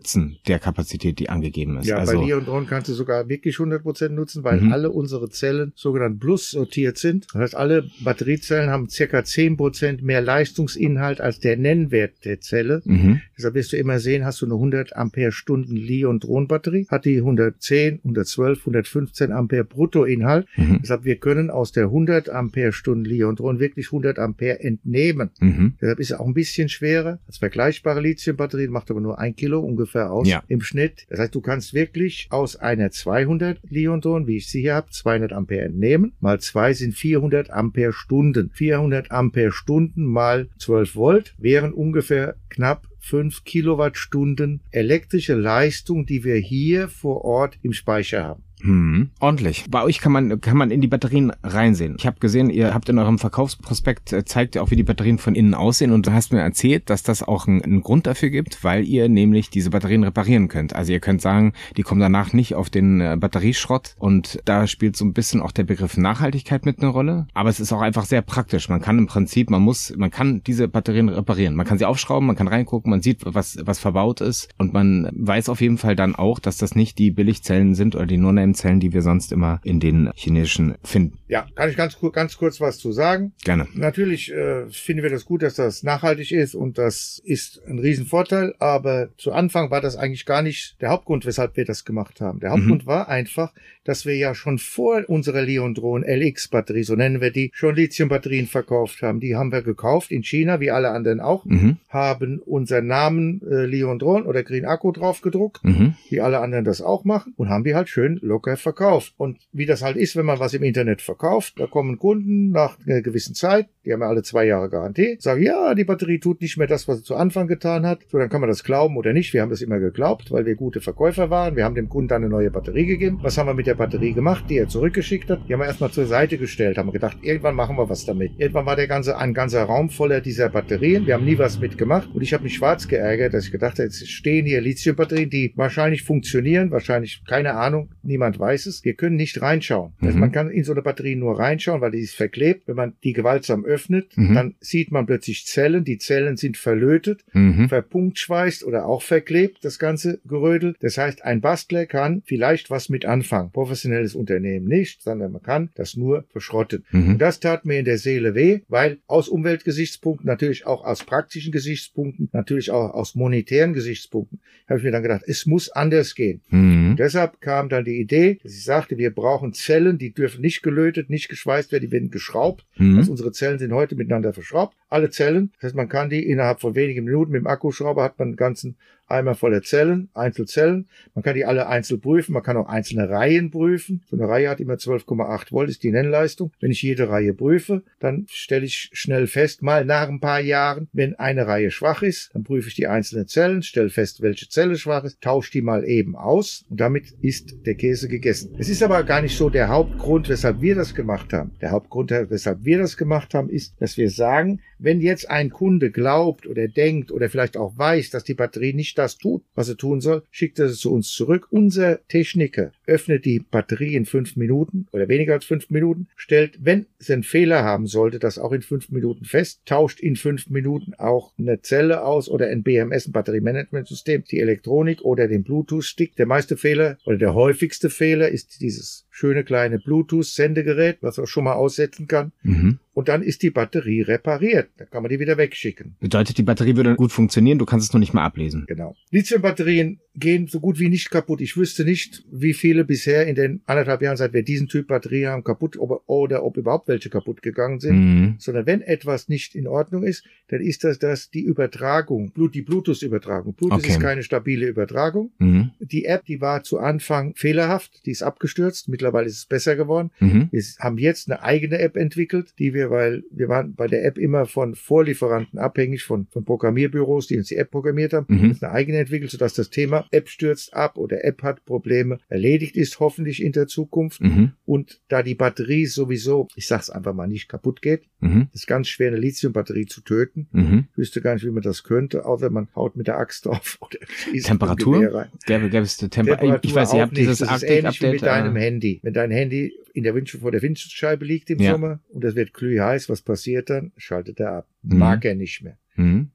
der Kapazität, die angegeben ist. Ja, also, bei Leondron kannst du sogar wirklich 100% nutzen, weil Mhm. alle unsere Zellen sogenannt Plus sortiert sind. Das heißt, alle Batteriezellen haben circa 10% mehr Leistungsinhalt als der Nennwert der Zelle. mhm. Deshalb wirst du immer sehen, hast du eine 100 Ampere Stunden Leondron-Batterie, hat die 110, 112, 115 Ampere Bruttoinhalt. Mhm. Deshalb wir können aus der 100 Ampere Stunden Leondron wirklich 100 Ampere entnehmen. Mhm. Deshalb ist er auch ein bisschen schwerer als vergleichbare Lithiumbatterien, macht aber nur ein Kilo ungefähr aus Ja. im Schnitt. Das heißt, du kannst wirklich aus einer 200 Leondron, wie ich sie hier habe, 200 Ampere entnehmen. Mal zwei sind 400 Ampere Stunden. 400 Ampere Stunden mal 12 Volt wären ungefähr knapp fünf Kilowattstunden elektrische Leistung, die wir hier vor Ort im Speicher haben. Hm, ordentlich. Bei euch kann man kann man in die Batterien reinsehen. Ich habe gesehen, ihr habt in eurem Verkaufsprospekt äh, zeigt ihr auch, wie die Batterien von innen aussehen und du hast mir erzählt, dass das auch einen, Grund dafür gibt, weil ihr nämlich diese Batterien reparieren könnt. Also ihr könnt sagen, die kommen danach nicht auf den äh, Batterieschrott und da spielt so ein bisschen auch der Begriff Nachhaltigkeit mit eine Rolle. Aber es ist auch einfach sehr praktisch. Man kann im Prinzip, man muss, man kann diese Batterien reparieren. Man kann sie aufschrauben, man kann reingucken, man sieht, was was verbaut ist und man weiß auf jeden Fall dann auch, dass das nicht die Billigzellen sind oder die nur Zellen, die wir sonst immer in den chinesischen finden. Ja, kann ich ganz, ganz kurz was zu sagen? Gerne. Natürlich äh, finden wir das gut, dass das nachhaltig ist und das ist ein Riesenvorteil, aber zu Anfang war das eigentlich gar nicht der Hauptgrund, weshalb wir das gemacht haben. Der Hauptgrund mhm. war einfach, dass wir ja schon vor unserer Leondron LX-Batterie, so nennen wir die, schon Lithium-Batterien verkauft haben. Die haben wir gekauft in China, wie alle anderen auch, mhm. haben unseren Namen äh, Leondron oder Green Akku drauf gedruckt, mhm. wie alle anderen das auch machen und haben die halt schön locker verkauft. Und wie das halt ist, wenn man was im Internet verkauft, da kommen Kunden nach einer gewissen Zeit, die haben ja alle zwei Jahre Garantie, sagen, ja, die Batterie tut nicht mehr das, was sie zu Anfang getan hat. So, dann kann man das glauben oder nicht. Wir haben das immer geglaubt, weil wir gute Verkäufer waren. Wir haben dem Kunden dann eine neue Batterie gegeben. Was haben wir mit der Batterie gemacht, die er zurückgeschickt hat? Die haben wir erstmal zur Seite gestellt, haben gedacht, irgendwann machen wir was damit. Irgendwann war der ganze, ein ganzer Raum voller dieser Batterien. Wir haben nie was mitgemacht. Und ich habe mich schwarz geärgert, dass ich gedacht habe, jetzt stehen hier Lithium-Batterien, die wahrscheinlich funktionieren, wahrscheinlich, keine Ahnung, niemand weiß es. Wir können nicht reinschauen. Mhm. Also man kann in so eine Batterie nur reinschauen, weil die ist verklebt. Wenn man die gewaltsam öffnet, mhm. dann sieht man plötzlich Zellen. Die Zellen sind verlötet, mhm. verpunktschweißt oder auch verklebt, das ganze Gerödel. Das heißt, ein Bastler kann vielleicht was mit anfangen. Professionelles Unternehmen nicht, sondern man kann das nur verschrotten. Mhm. Und das tat mir in der Seele weh, weil aus Umweltgesichtspunkten, natürlich auch aus praktischen Gesichtspunkten, natürlich auch aus monetären Gesichtspunkten, habe ich mir dann gedacht, es muss anders gehen. Mhm. Deshalb kam dann die Idee, dass ich sagte, wir brauchen Zellen, die dürfen nicht gelötet, nicht geschweißt werden, die werden geschraubt. Mhm. Also unsere Zellen sind heute miteinander verschraubt. Alle Zellen. Das heißt, man kann die innerhalb von wenigen Minuten mit dem Akkuschrauber hat man einen ganzen Eimer voller Zellen, Einzelzellen. Man kann die alle einzeln prüfen. Man kann auch einzelne Reihen prüfen. So eine Reihe hat immer 12,8 Volt, ist die Nennleistung. Wenn ich jede Reihe prüfe, dann stelle ich schnell fest, mal nach ein paar Jahren, wenn eine Reihe schwach ist, dann prüfe ich die einzelnen Zellen, stelle fest, welche Zelle schwach ist, tausche die mal eben aus und damit ist der Käse gegessen. Es ist aber gar nicht so der Hauptgrund, weshalb wir das gemacht haben. Der Hauptgrund, weshalb wir das gemacht haben, ist, dass wir sagen, wenn jetzt ein Kunde glaubt oder denkt oder vielleicht auch weiß, dass die Batterie nicht das tut, was sie tun soll, schickt er es zu uns zurück. Unser Techniker öffnet die Batterie in fünf Minuten oder weniger als fünf Minuten, stellt, wenn es einen Fehler haben sollte, das auch in fünf Minuten fest, tauscht in fünf Minuten auch eine Zelle aus oder ein BMS, ein Batteriemanagementsystem, die Elektronik oder den Bluetooth-Stick. Der meiste Fehler oder der häufigste Fehler ist dieses schöne kleine Bluetooth-Sendegerät, was man schon mal aussetzen kann. Mhm. Und dann ist die Batterie repariert. Dann kann man die wieder wegschicken. Bedeutet, die Batterie würde gut funktionieren, du kannst es nur nicht mehr ablesen. Genau. Lithium-Batterien gehen so gut wie nicht kaputt. Ich wüsste nicht, wie viele bisher in den anderthalb Jahren, seit wir diesen Typ Batterie haben, kaputt ob, oder ob überhaupt welche kaputt gegangen sind. Mhm. Sondern wenn etwas nicht in Ordnung ist, dann ist das, das die Übertragung, die Bluetooth-Übertragung. Bluetooth okay. ist keine stabile Übertragung. Mhm. Die App, die war zu Anfang fehlerhaft, die ist abgestürzt. Mittlerweile ist es besser geworden. Mhm. Wir haben jetzt eine eigene App entwickelt, die wir, weil wir waren bei der App immer von Vorlieferanten abhängig, von, von Programmierbüros, die uns die App programmiert haben. Mhm. Eine eigene entwickelt, sodass das Thema App stürzt ab oder App hat Probleme, erledigt ist hoffentlich in der Zukunft. Mhm. Und da die Batterie sowieso, ich sag's einfach mal, nicht kaputt geht, mhm. ist ganz schwer, eine Lithiumbatterie zu töten. Mhm. Ich wüsste gar nicht, wie man das könnte, außer man haut mit der Axt drauf oder Temperatur? Gäbe, gäbe es Temper Temperatur ich weiß, ihr habt dieses Update-Update. mit deinem äh, Handy. Wenn dein Handy in der Wind, vor der Windschutzscheibe liegt im ja. Sommer und das wird glühheiß, was passiert dann? Schaltet er ab. Mhm. Mag er nicht mehr.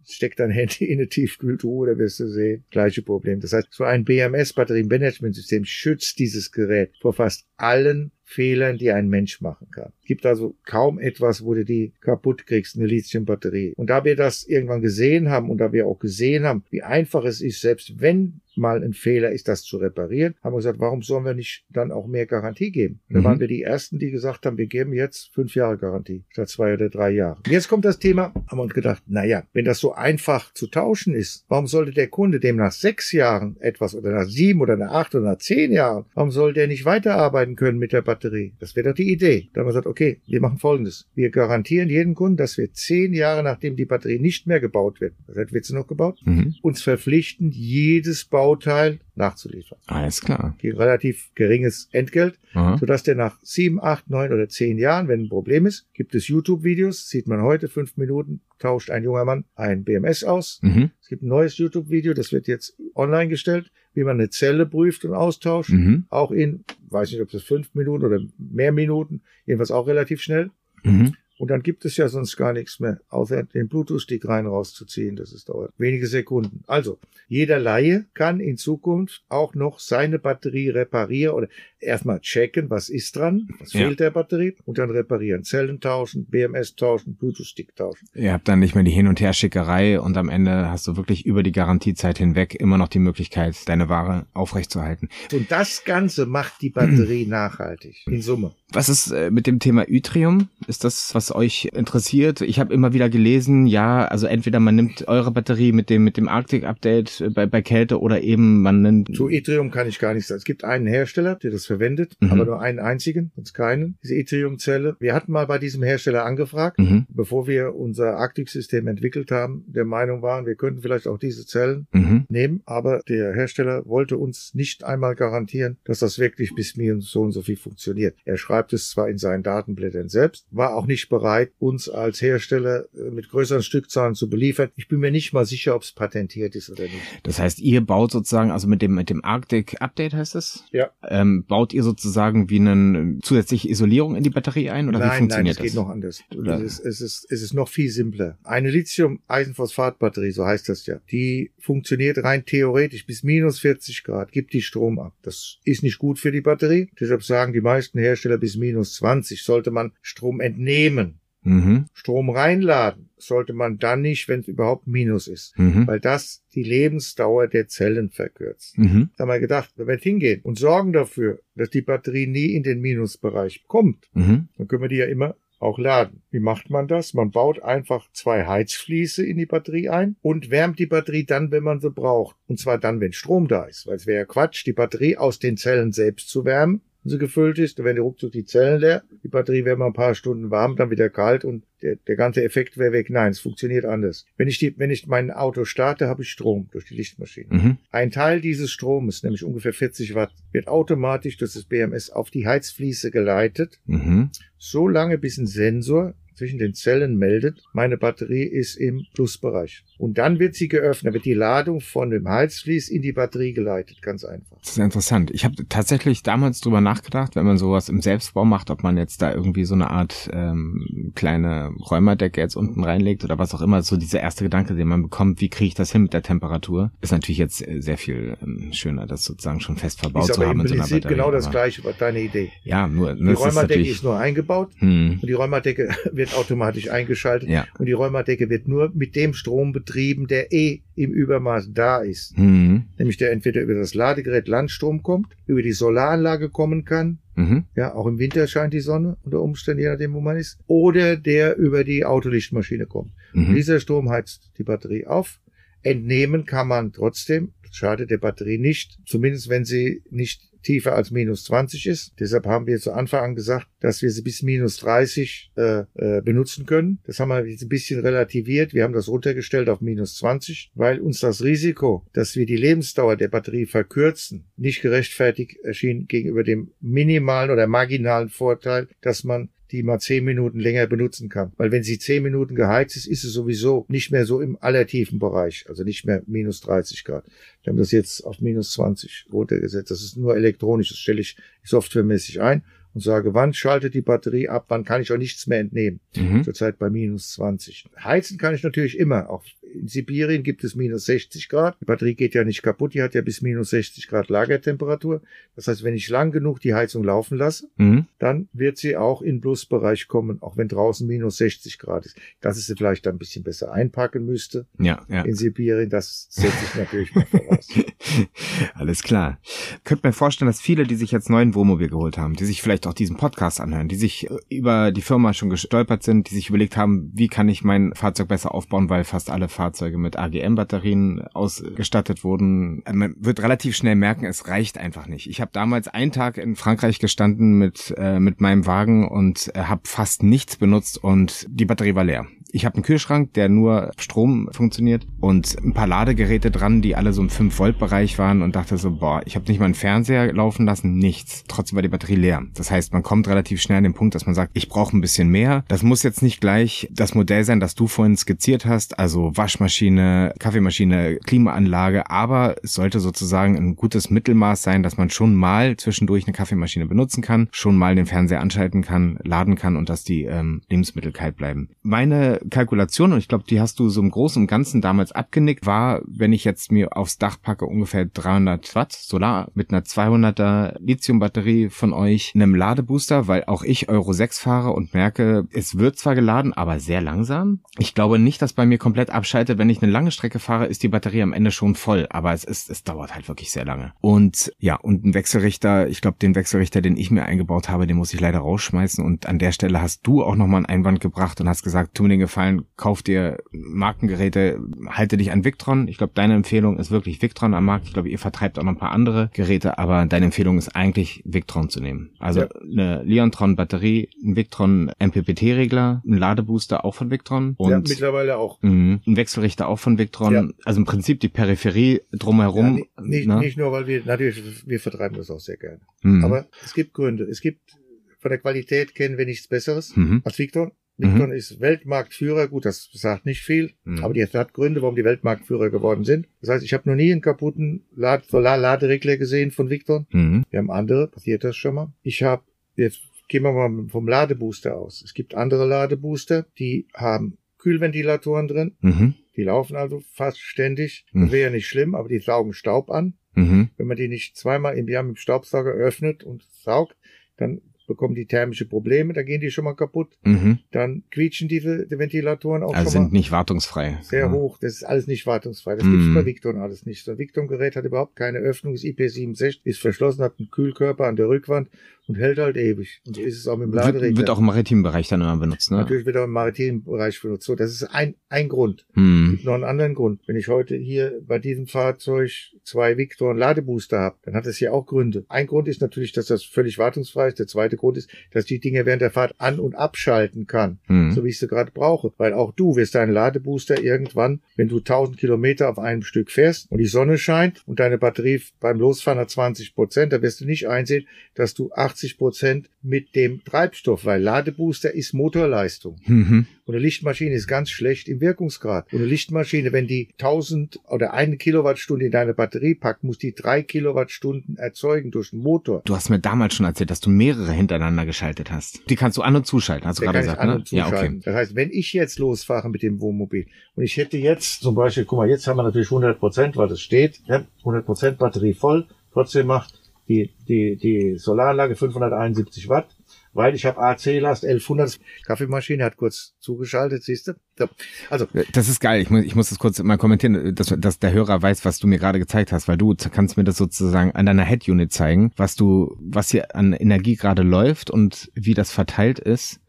Steck dein Handy in eine Tiefkühltruhe, da wirst du sehen, gleiche Problem. Das heißt, so ein BMS, Batteriemanagementsystem, schützt dieses Gerät vor fast allen Fehlern, die ein Mensch machen kann. Es gibt also kaum etwas, wo du die kaputt kriegst, eine Lithiumbatterie. Und da wir das irgendwann gesehen haben und da wir auch gesehen haben, wie einfach es ist, selbst wenn mal ein Fehler ist, das zu reparieren, haben wir gesagt, warum sollen wir nicht dann auch mehr Garantie geben? Da mhm. waren wir die Ersten, die gesagt haben, wir geben jetzt fünf Jahre Garantie statt zwei oder drei Jahre. Jetzt kommt das Thema, haben wir uns gedacht, naja, wenn das so einfach zu tauschen ist, warum sollte der Kunde dem nach sechs Jahren etwas oder nach sieben oder nach acht oder nach zehn Jahren, warum soll der nicht weiterarbeiten können mit der Batterie? Batterie. Das wäre doch die Idee. Da haben wir gesagt, okay, wir machen Folgendes. Wir garantieren jedem Kunden, dass wir zehn Jahre, nachdem die Batterie nicht mehr gebaut wird, seit wird sie noch gebaut, Mhm. uns verpflichten, jedes Bauteil nachzuliefern. Alles klar. Gegen relativ geringes Entgelt, Aha. sodass der nach sieben, acht, neun oder zehn Jahren, wenn ein Problem ist, gibt es YouTube-Videos, sieht man heute, fünf Minuten, tauscht ein junger Mann ein BMS aus. Mhm. Es gibt ein neues YouTube-Video, das wird jetzt online gestellt, wie man eine Zelle prüft und austauscht. Mhm. Auch in, weiß nicht, ob es fünf Minuten oder mehr Minuten, jedenfalls auch relativ schnell. Mhm. Und dann gibt es ja sonst gar nichts mehr, außer den Bluetooth-Stick rein rauszuziehen. Das ist dauert wenige Sekunden. Also, jeder Laie kann in Zukunft auch noch seine Batterie reparieren oder erstmal checken, was ist dran, was Ja. fehlt der Batterie und dann reparieren. Zellen tauschen, BMS tauschen, Bluetooth-Stick tauschen. Ihr habt dann nicht mehr die Hin- und Herschickerei und am Ende hast du wirklich über die Garantiezeit hinweg immer noch die Möglichkeit, deine Ware aufrechtzuerhalten. Und das Ganze macht die Batterie nachhaltig. In Summe. Was ist äh, mit dem Thema Yttrium? Ist das, was euch interessiert? Ich habe immer wieder gelesen, ja, also entweder man nimmt eure Batterie mit dem mit dem Arctic Update äh, bei, bei Kälte oder eben man nimmt Zu Yttrium kann ich gar nichts sagen. Es gibt einen Hersteller, der das verwendet, Mhm. aber nur einen einzigen, sonst keinen. Diese Yttrium-Zelle. Wir hatten mal bei diesem Hersteller angefragt, Mhm. bevor wir unser Arctic-System entwickelt haben, der Meinung waren, wir könnten vielleicht auch diese Zellen Mhm. Nehmen, aber der Hersteller wollte uns nicht einmal garantieren, dass das wirklich bis mir so und so viel funktioniert. Er schreibt es zwar in seinen Datenblättern selbst, war auch nicht bereit, uns als Hersteller äh, mit größeren Stückzahlen zu beliefern. Ich bin mir nicht mal sicher, ob es patentiert ist oder nicht. Das heißt, ihr baut sozusagen, also mit dem mit dem Arctic Update heißt es, Ja. ähm, baut ihr sozusagen wie eine zusätzliche Isolierung in die Batterie ein oder wie nein, nein, funktioniert es geht das? noch anders. Oder- Es ist, es, ist, es ist noch viel simpler. Eine Lithium-Eisenphosphat-Batterie, so heißt das ja, die funktioniert rein theoretisch bis minus 40 Grad, gibt die Strom ab. Das ist nicht gut für die Batterie. Deshalb sagen die meisten Hersteller bis minus 20 sollte man Strom entnehmen. Mhm. Strom reinladen sollte man dann nicht, wenn es überhaupt Minus ist, Mhm. weil das die Lebensdauer der Zellen verkürzt. Mhm. Da haben wir gedacht, wenn wir jetzt hingehen und sorgen dafür, dass die Batterie nie in den Minusbereich kommt, Mhm. dann können wir die ja immer auch laden. Wie macht man das? Man baut einfach zwei Heizfließe in die Batterie ein und wärmt die Batterie dann, wenn man sie braucht. Und zwar dann, wenn Strom da ist. Weil es wäre ja Quatsch, die Batterie aus den Zellen selbst zu wärmen, wenn sie gefüllt ist. Dann werden die ruckzuck die Zellen leer. Die Batterie wäre mal ein paar Stunden warm, dann wieder kalt und der, der ganze Effekt wäre weg. Nein, es funktioniert anders. Wenn ich, die, wenn ich mein Auto starte, habe ich Strom durch die Lichtmaschine. Mhm. Ein Teil dieses Stromes, nämlich ungefähr 40 Watt, wird automatisch durch das BMS auf die Heizfließe geleitet Mhm. so lange, bis ein Sensor zwischen den Zellen meldet, meine Batterie ist im Plusbereich. Und dann wird sie geöffnet, wird die Ladung von dem Heizfließ in die Batterie geleitet, ganz einfach. Das ist interessant. Ich habe tatsächlich damals drüber nachgedacht, wenn man sowas im Selbstbau macht, ob man jetzt da irgendwie so eine Art ähm, kleine Räumerdecke jetzt unten reinlegt oder was auch immer. So dieser erste Gedanke, den man bekommt, wie kriege ich das hin mit der Temperatur, ist natürlich jetzt äh, sehr viel ähm, schöner, das sozusagen schon fest verbaut ist zu haben im in so einer Batterie. genau das gleiche, was deine Idee. Ja, nur Die ne, ist Räumerdecke natürlich. ist nur eingebaut hm, und die Räumerdecke wird automatisch eingeschaltet ja. und die Räumerdecke wird nur mit dem Strom betrieben, der eh im Übermaß da ist. Hm, Nämlich der entweder über das Ladegerät Landstrom kommt, über die Solaranlage kommen kann, mhm, Ja, auch im Winter scheint die Sonne unter Umständen, je nachdem, wo man ist. Oder der über die Autolichtmaschine kommt. mhm. Dieser Strom heizt die Batterie auf. Entnehmen kann man trotzdem. Schadet der Batterie nicht. Zumindest wenn sie nicht tiefer als minus 20 ist. Deshalb haben wir zu Anfang an gesagt, dass wir sie bis minus 30 äh, äh, benutzen können. Das haben wir jetzt ein bisschen relativiert. Wir haben das runtergestellt auf minus 20, weil uns das Risiko, dass wir die Lebensdauer der Batterie verkürzen, nicht gerechtfertigt erschien gegenüber dem minimalen oder marginalen Vorteil, dass man die mal zehn Minuten länger benutzen kann. Weil wenn sie zehn Minuten geheizt ist, ist es sowieso nicht mehr so im allertiefen Bereich, also nicht mehr minus 30 Grad. Wir haben das jetzt auf minus 20 runtergesetzt. Das ist nur elektronisch, das stelle ich softwaremäßig ein und sage, wann schaltet die Batterie ab, wann kann ich auch nichts mehr entnehmen. Mhm. Zurzeit bei minus 20. Heizen kann ich natürlich immer. Auch in Sibirien gibt es minus 60 Grad. Die Batterie geht ja nicht kaputt, die hat ja bis minus 60 Grad Lagertemperatur. Das heißt, wenn ich lang genug die Heizung laufen lasse, Mhm. dann wird sie auch in Plusbereich kommen, auch wenn draußen minus 60 Grad ist. Dass ich sie vielleicht ein bisschen besser einpacken müsste Ja, ja. in Sibirien, das setze ich natürlich mal voraus. Alles klar. Könnt mir vorstellen, dass viele, die sich jetzt neuen Wohnmobil geholt haben, die sich vielleicht auch diesen Podcast anhören, die sich äh, über die Firma schon gestolpert sind, die sich überlegt haben, wie kann ich mein Fahrzeug besser aufbauen, weil fast alle Fahrzeuge mit AGM-Batterien ausgestattet wurden. Man wird relativ schnell merken, es reicht einfach nicht. Ich habe damals einen Tag in Frankreich gestanden mit, äh, mit meinem Wagen und äh, habe fast nichts benutzt und die Batterie war leer. Ich habe einen Kühlschrank, der nur Strom funktioniert und ein paar Ladegeräte dran, die alle so im 5-Volt-Bereich waren und dachte so, boah, ich habe nicht mal einen Fernseher laufen lassen, nichts. Trotzdem war die Batterie leer. Das heißt, man kommt relativ schnell an den Punkt, dass man sagt, ich brauche ein bisschen mehr. Das muss jetzt nicht gleich das Modell sein, das du vorhin skizziert hast, also Waschmaschine, Kaffeemaschine, Klimaanlage, aber es sollte sozusagen ein gutes Mittelmaß sein, dass man schon mal zwischendurch eine Kaffeemaschine benutzen kann, schon mal den Fernseher anschalten kann, laden kann und dass die ähm, Lebensmittel kalt bleiben. Meine Kalkulation, und ich glaube, die hast du so im Großen und Ganzen damals abgenickt, war, wenn ich jetzt mir aufs Dach packe, ungefähr 300 Watt Solar mit einer 200er Lithium-Batterie von euch, einem Ladebooster, weil auch ich Euro 6 fahre und merke, es wird zwar geladen, aber sehr langsam. Ich glaube nicht, dass bei mir komplett abschaltet. Wenn ich eine lange Strecke fahre, ist die Batterie am Ende schon voll, aber es ist, es dauert halt wirklich sehr lange. Und ja, und ein Wechselrichter, ich glaube, den Wechselrichter, den ich mir eingebaut habe, den muss ich leider rausschmeißen und an der Stelle hast du auch nochmal einen Einwand gebracht und hast gesagt, tu mir den Gefallen, kauf dir Markengeräte, halte dich an Victron. Ich glaube, deine Empfehlung ist wirklich Victron am Markt. Ich glaube, ihr vertreibt auch noch ein paar andere Geräte, aber deine Empfehlung ist eigentlich Victron zu nehmen. Also ja. Eine Leontron Batterie, ein Victron MPPT-Regler, ein Ladebooster auch von Victron und ja, mittlerweile auch. Mh, ein Wechselrichter auch von Victron. Ja. Also im Prinzip die Peripherie drumherum. Ja, nicht, ne? nicht nur, weil wir natürlich wir vertreiben das auch sehr gerne. Mhm. Aber es gibt Gründe. Es gibt von der Qualität kennen wir nichts Besseres mhm. als Victron. Victron mhm. ist Weltmarktführer, gut, das sagt nicht viel, mhm. aber die hat Gründe, warum die Weltmarktführer geworden sind. Das heißt, ich habe noch nie einen kaputten Solar-Laderegler gesehen von Victron. Mhm. Wir haben andere, passiert das schon mal. Ich habe, jetzt gehen wir mal vom Ladebooster aus. Es gibt andere Ladebooster, die haben Kühlventilatoren drin. Mhm. Die laufen also fast ständig. Mhm. Wäre ja nicht schlimm, aber die saugen Staub an. Mhm. Wenn man die nicht zweimal im Jahr mit dem Staubsauger öffnet und saugt, dann bekommen die thermische Probleme, da gehen die schon mal kaputt. Mhm. Dann quietschen diese die Ventilatoren auch also schon sind mal nicht wartungsfrei. Sehr ja. hoch, das ist alles nicht wartungsfrei. Das mhm. gibt's bei Victron alles nicht. So ein Victron-Gerät hat überhaupt keine Öffnung, ist IP67, ist verschlossen, hat einen Kühlkörper an der Rückwand und hält halt ewig. Und so ist es auch mit dem Laderegler. Wird, auch im maritimen Bereich dann immer benutzt, ne? Natürlich wird auch im maritimen Bereich benutzt. So, das ist ein, ein Grund. Hm. Gibt noch einen anderen Grund. Wenn ich heute hier bei diesem Fahrzeug zwei Victor und Ladebooster habe, dann hat das hier auch Gründe. Ein Grund ist natürlich, dass das völlig wartungsfrei ist. Der zweite Grund ist, dass die Dinge während der Fahrt an- und abschalten kann. Hm. So wie ich sie gerade brauche. Weil auch du wirst deinen Ladebooster irgendwann, wenn du 1000 Kilometer auf einem Stück fährst und die Sonne scheint und deine Batterie beim Losfahren hat 20 Prozent, da wirst du nicht einsehen, dass du 80 Prozent mit dem Treibstoff, weil Ladebooster ist Motorleistung. Mhm. Und eine Lichtmaschine ist ganz schlecht im Wirkungsgrad. Und eine Lichtmaschine, wenn die 1000 oder eine Kilowattstunde in deine Batterie packt, muss die drei Kilowattstunden erzeugen durch den Motor. Du hast mir damals schon erzählt, dass du mehrere hintereinander geschaltet hast. Die kannst du an und zuschalten, hast du gerade gesagt, ne? Ja, okay. Das heißt, wenn ich jetzt losfahre mit dem Wohnmobil und ich hätte jetzt zum Beispiel, guck mal, jetzt haben wir natürlich 100 Prozent, weil das steht, ja, 100 Prozent Batterie voll, trotzdem macht die, die, die Solaranlage 571 Watt, weil ich habe AC-Last 1100. Kaffeemaschine hat kurz zugeschaltet, siehst du? So. Also das ist geil. Ich muss, ich muss das kurz mal kommentieren, dass, dass der Hörer weiß, was du mir gerade gezeigt hast, weil du kannst mir das sozusagen an deiner Head-Unit zeigen, was du, was hier an Energie gerade läuft und wie das verteilt ist.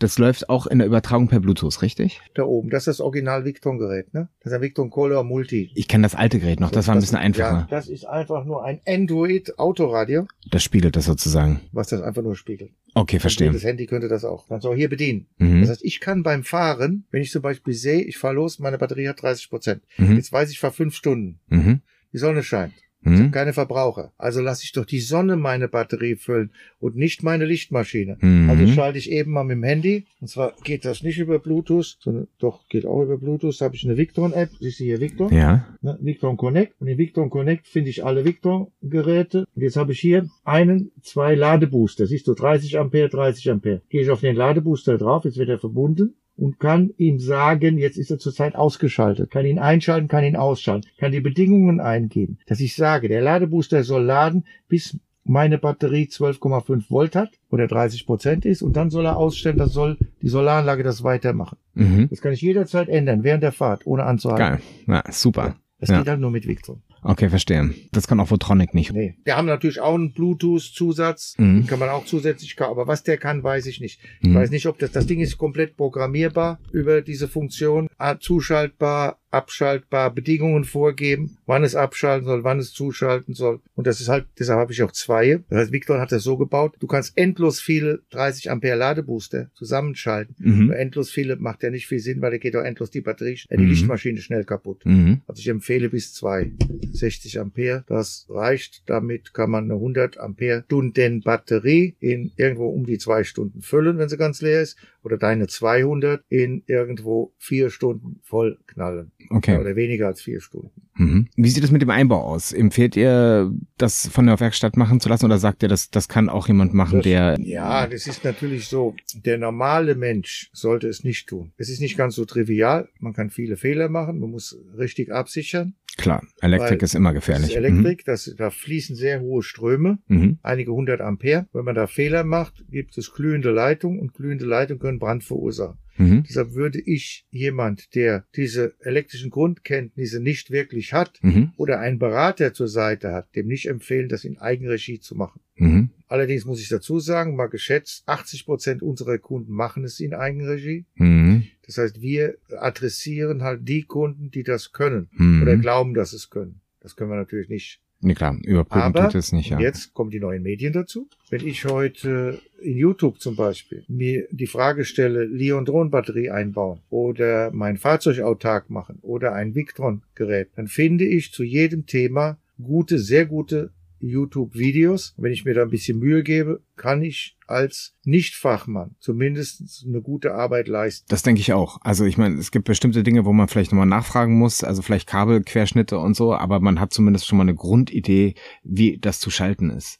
Das läuft auch in der Übertragung per Bluetooth, richtig? Da oben, das ist das Original Victron-Gerät, ne? Das ist ein Victron Color Multi. Ich kenne das alte Gerät noch, das, das war ein bisschen einfacher. Ja, das ist einfach nur ein Android-Autoradio. Das spiegelt das sozusagen. Was das einfach nur spiegelt. Okay, verstehe. Das Handy könnte das auch. Kannst du auch hier bedienen. Mhm. Das heißt, ich kann beim Fahren, wenn ich zum Beispiel sehe, ich fahre los, meine Batterie hat 30 Prozent. Mhm. Jetzt weiß ich, ich fahre fünf Stunden. Mhm. Die Sonne scheint. Ich mhm. habe keine Verbraucher. Also lasse ich doch die Sonne meine Batterie füllen und nicht meine Lichtmaschine. Mhm. Also schalte ich eben mal mit dem Handy. Und zwar geht das nicht über Bluetooth, sondern doch geht auch über Bluetooth. Da habe ich eine Victron-App. Siehst du hier Victron? Ja. Ne, Victron Connect. Und in Victron Connect finde ich alle Victron-Geräte. Und jetzt habe ich hier einen, zwei Ladebooster. Siehst du, 30 Ampere, 30 Ampere. Gehe ich auf den Ladebooster drauf. Jetzt wird er verbunden und kann ihm sagen, jetzt ist er zurzeit ausgeschaltet, kann ihn einschalten, kann ihn ausschalten, kann die Bedingungen eingeben, dass ich sage, der Ladebooster soll laden, bis meine Batterie 12,5 Volt hat oder 30 Prozent ist und dann soll er ausstellen, das soll die Solaranlage das weitermachen. Mhm. Das kann ich jederzeit ändern, während der Fahrt, ohne anzuhalten. Geil, ja, super. Das ja. geht halt nur mit Victron. Okay, verstehe. Das kann auch Votronic nicht. Nee. Wir haben natürlich auch einen Bluetooth-Zusatz. Mhm. Kann man auch zusätzlich, aber was der kann, weiß ich nicht. Ich mhm. weiß nicht, ob das, das Ding ist komplett programmierbar über diese Funktion. zuschaltbar, abschaltbar, Bedingungen vorgeben, wann es abschalten soll, wann es zuschalten soll. Und das ist halt, deshalb habe ich auch zwei. Das heißt, Victor hat das so gebaut, du kannst endlos viele 30 Ampere Ladebooster zusammenschalten. Mhm. Endlos viele macht ja nicht viel Sinn, weil da geht auch endlos die Batterie, äh, die mhm. Lichtmaschine schnell kaputt. Mhm. Also ich empfehle bis zwei. 60 Ampere, das reicht. Damit kann man eine 100 Ampere Stunden Batterie in irgendwo um die zwei Stunden füllen, wenn sie ganz leer ist. Oder deine 200 in irgendwo vier Stunden voll knallen. Okay. Oder weniger als vier Stunden. Mhm. Wie sieht es mit dem Einbau aus? Empfehlt ihr, das von der Werkstatt machen zu lassen oder sagt ihr, das, das kann auch jemand machen, das, der... Ja, das ist natürlich so. Der normale Mensch sollte es nicht tun. Es ist nicht ganz so trivial. Man kann viele Fehler machen. Man muss richtig absichern. Klar, Elektrik ist immer gefährlich. Das ist Elektrik, mhm. das, da fließen sehr hohe Ströme, mhm. einige hundert Ampere. Wenn man da Fehler macht, gibt es glühende Leitungen und glühende Leitungen können Brand verursachen. Mhm. Deshalb würde ich jemand, der diese elektrischen Grundkenntnisse nicht wirklich hat mhm. oder einen Berater zur Seite hat, dem nicht empfehlen, das in Eigenregie zu machen. Mhm. Allerdings muss ich dazu sagen, mal geschätzt, 80 Prozent unserer Kunden machen es in Eigenregie. Mhm. Das heißt, wir adressieren halt die Kunden, die das können mhm. oder glauben, dass es können. Das können wir natürlich nicht Nee, klar, überprüfen Aber tut es nicht, ja. Jetzt kommen die neuen Medien dazu. Wenn ich heute in YouTube zum Beispiel mir die Frage stelle, Leon-Drohnen-Batterie einbauen oder mein Fahrzeug autark machen oder ein Victron-Gerät, dann finde ich zu jedem Thema gute, sehr gute YouTube-Videos. Wenn ich mir da ein bisschen Mühe gebe, kann ich als Nichtfachmann zumindest eine gute Arbeit leisten. Das denke ich auch. Also ich meine, es gibt bestimmte Dinge, wo man vielleicht nochmal nachfragen muss, also vielleicht Kabelquerschnitte und so, aber man hat zumindest schon mal eine Grundidee, wie das zu schalten ist.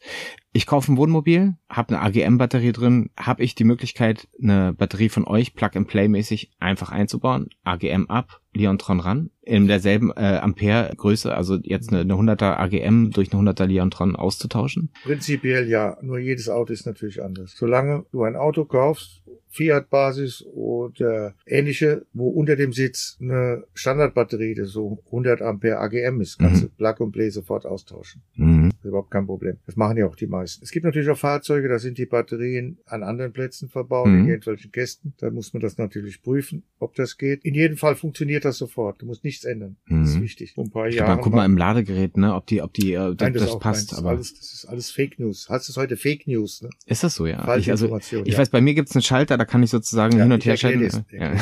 Ich kaufe ein Wohnmobil, habe eine AGM-Batterie drin, habe ich die Möglichkeit, eine Batterie von euch Plug-and-Play-mäßig einfach einzubauen, AGM ab, Leontron ran, in derselben äh, Ampere-Größe, also jetzt eine, eine 100er AGM durch eine 100er Leontron auszutauschen? Prinzipiell ja, nur jedes Auto ist natürlich anders. Solange du ein Auto kaufst, Fiat-Basis oder ähnliche, wo unter dem Sitz eine Standardbatterie, das so 100 Ampere AGM ist, kannst mhm. du Plug and Play sofort austauschen. Mhm. Das ist überhaupt kein Problem. Das machen ja auch die meisten. Es gibt natürlich auch Fahrzeuge, da sind die Batterien an anderen Plätzen verbaut, mhm. in irgendwelchen Kästen. Da muss man das natürlich prüfen, ob das geht. In jedem Fall funktioniert das sofort. Du musst nichts ändern. Das ist mhm. wichtig. Vor ein paar Jahren. Guck mal im Ladegerät, ne, ob die, ob die, äh, Nein, das, das passt. Das, aber alles, das ist alles Fake News. Hast du heute Fake News? Ne? Ist das so, ja? Ich, also, ich ja. weiß, bei mir gibt's einen Schalter, da kann ich sozusagen ja, hin und her schalten. Ja.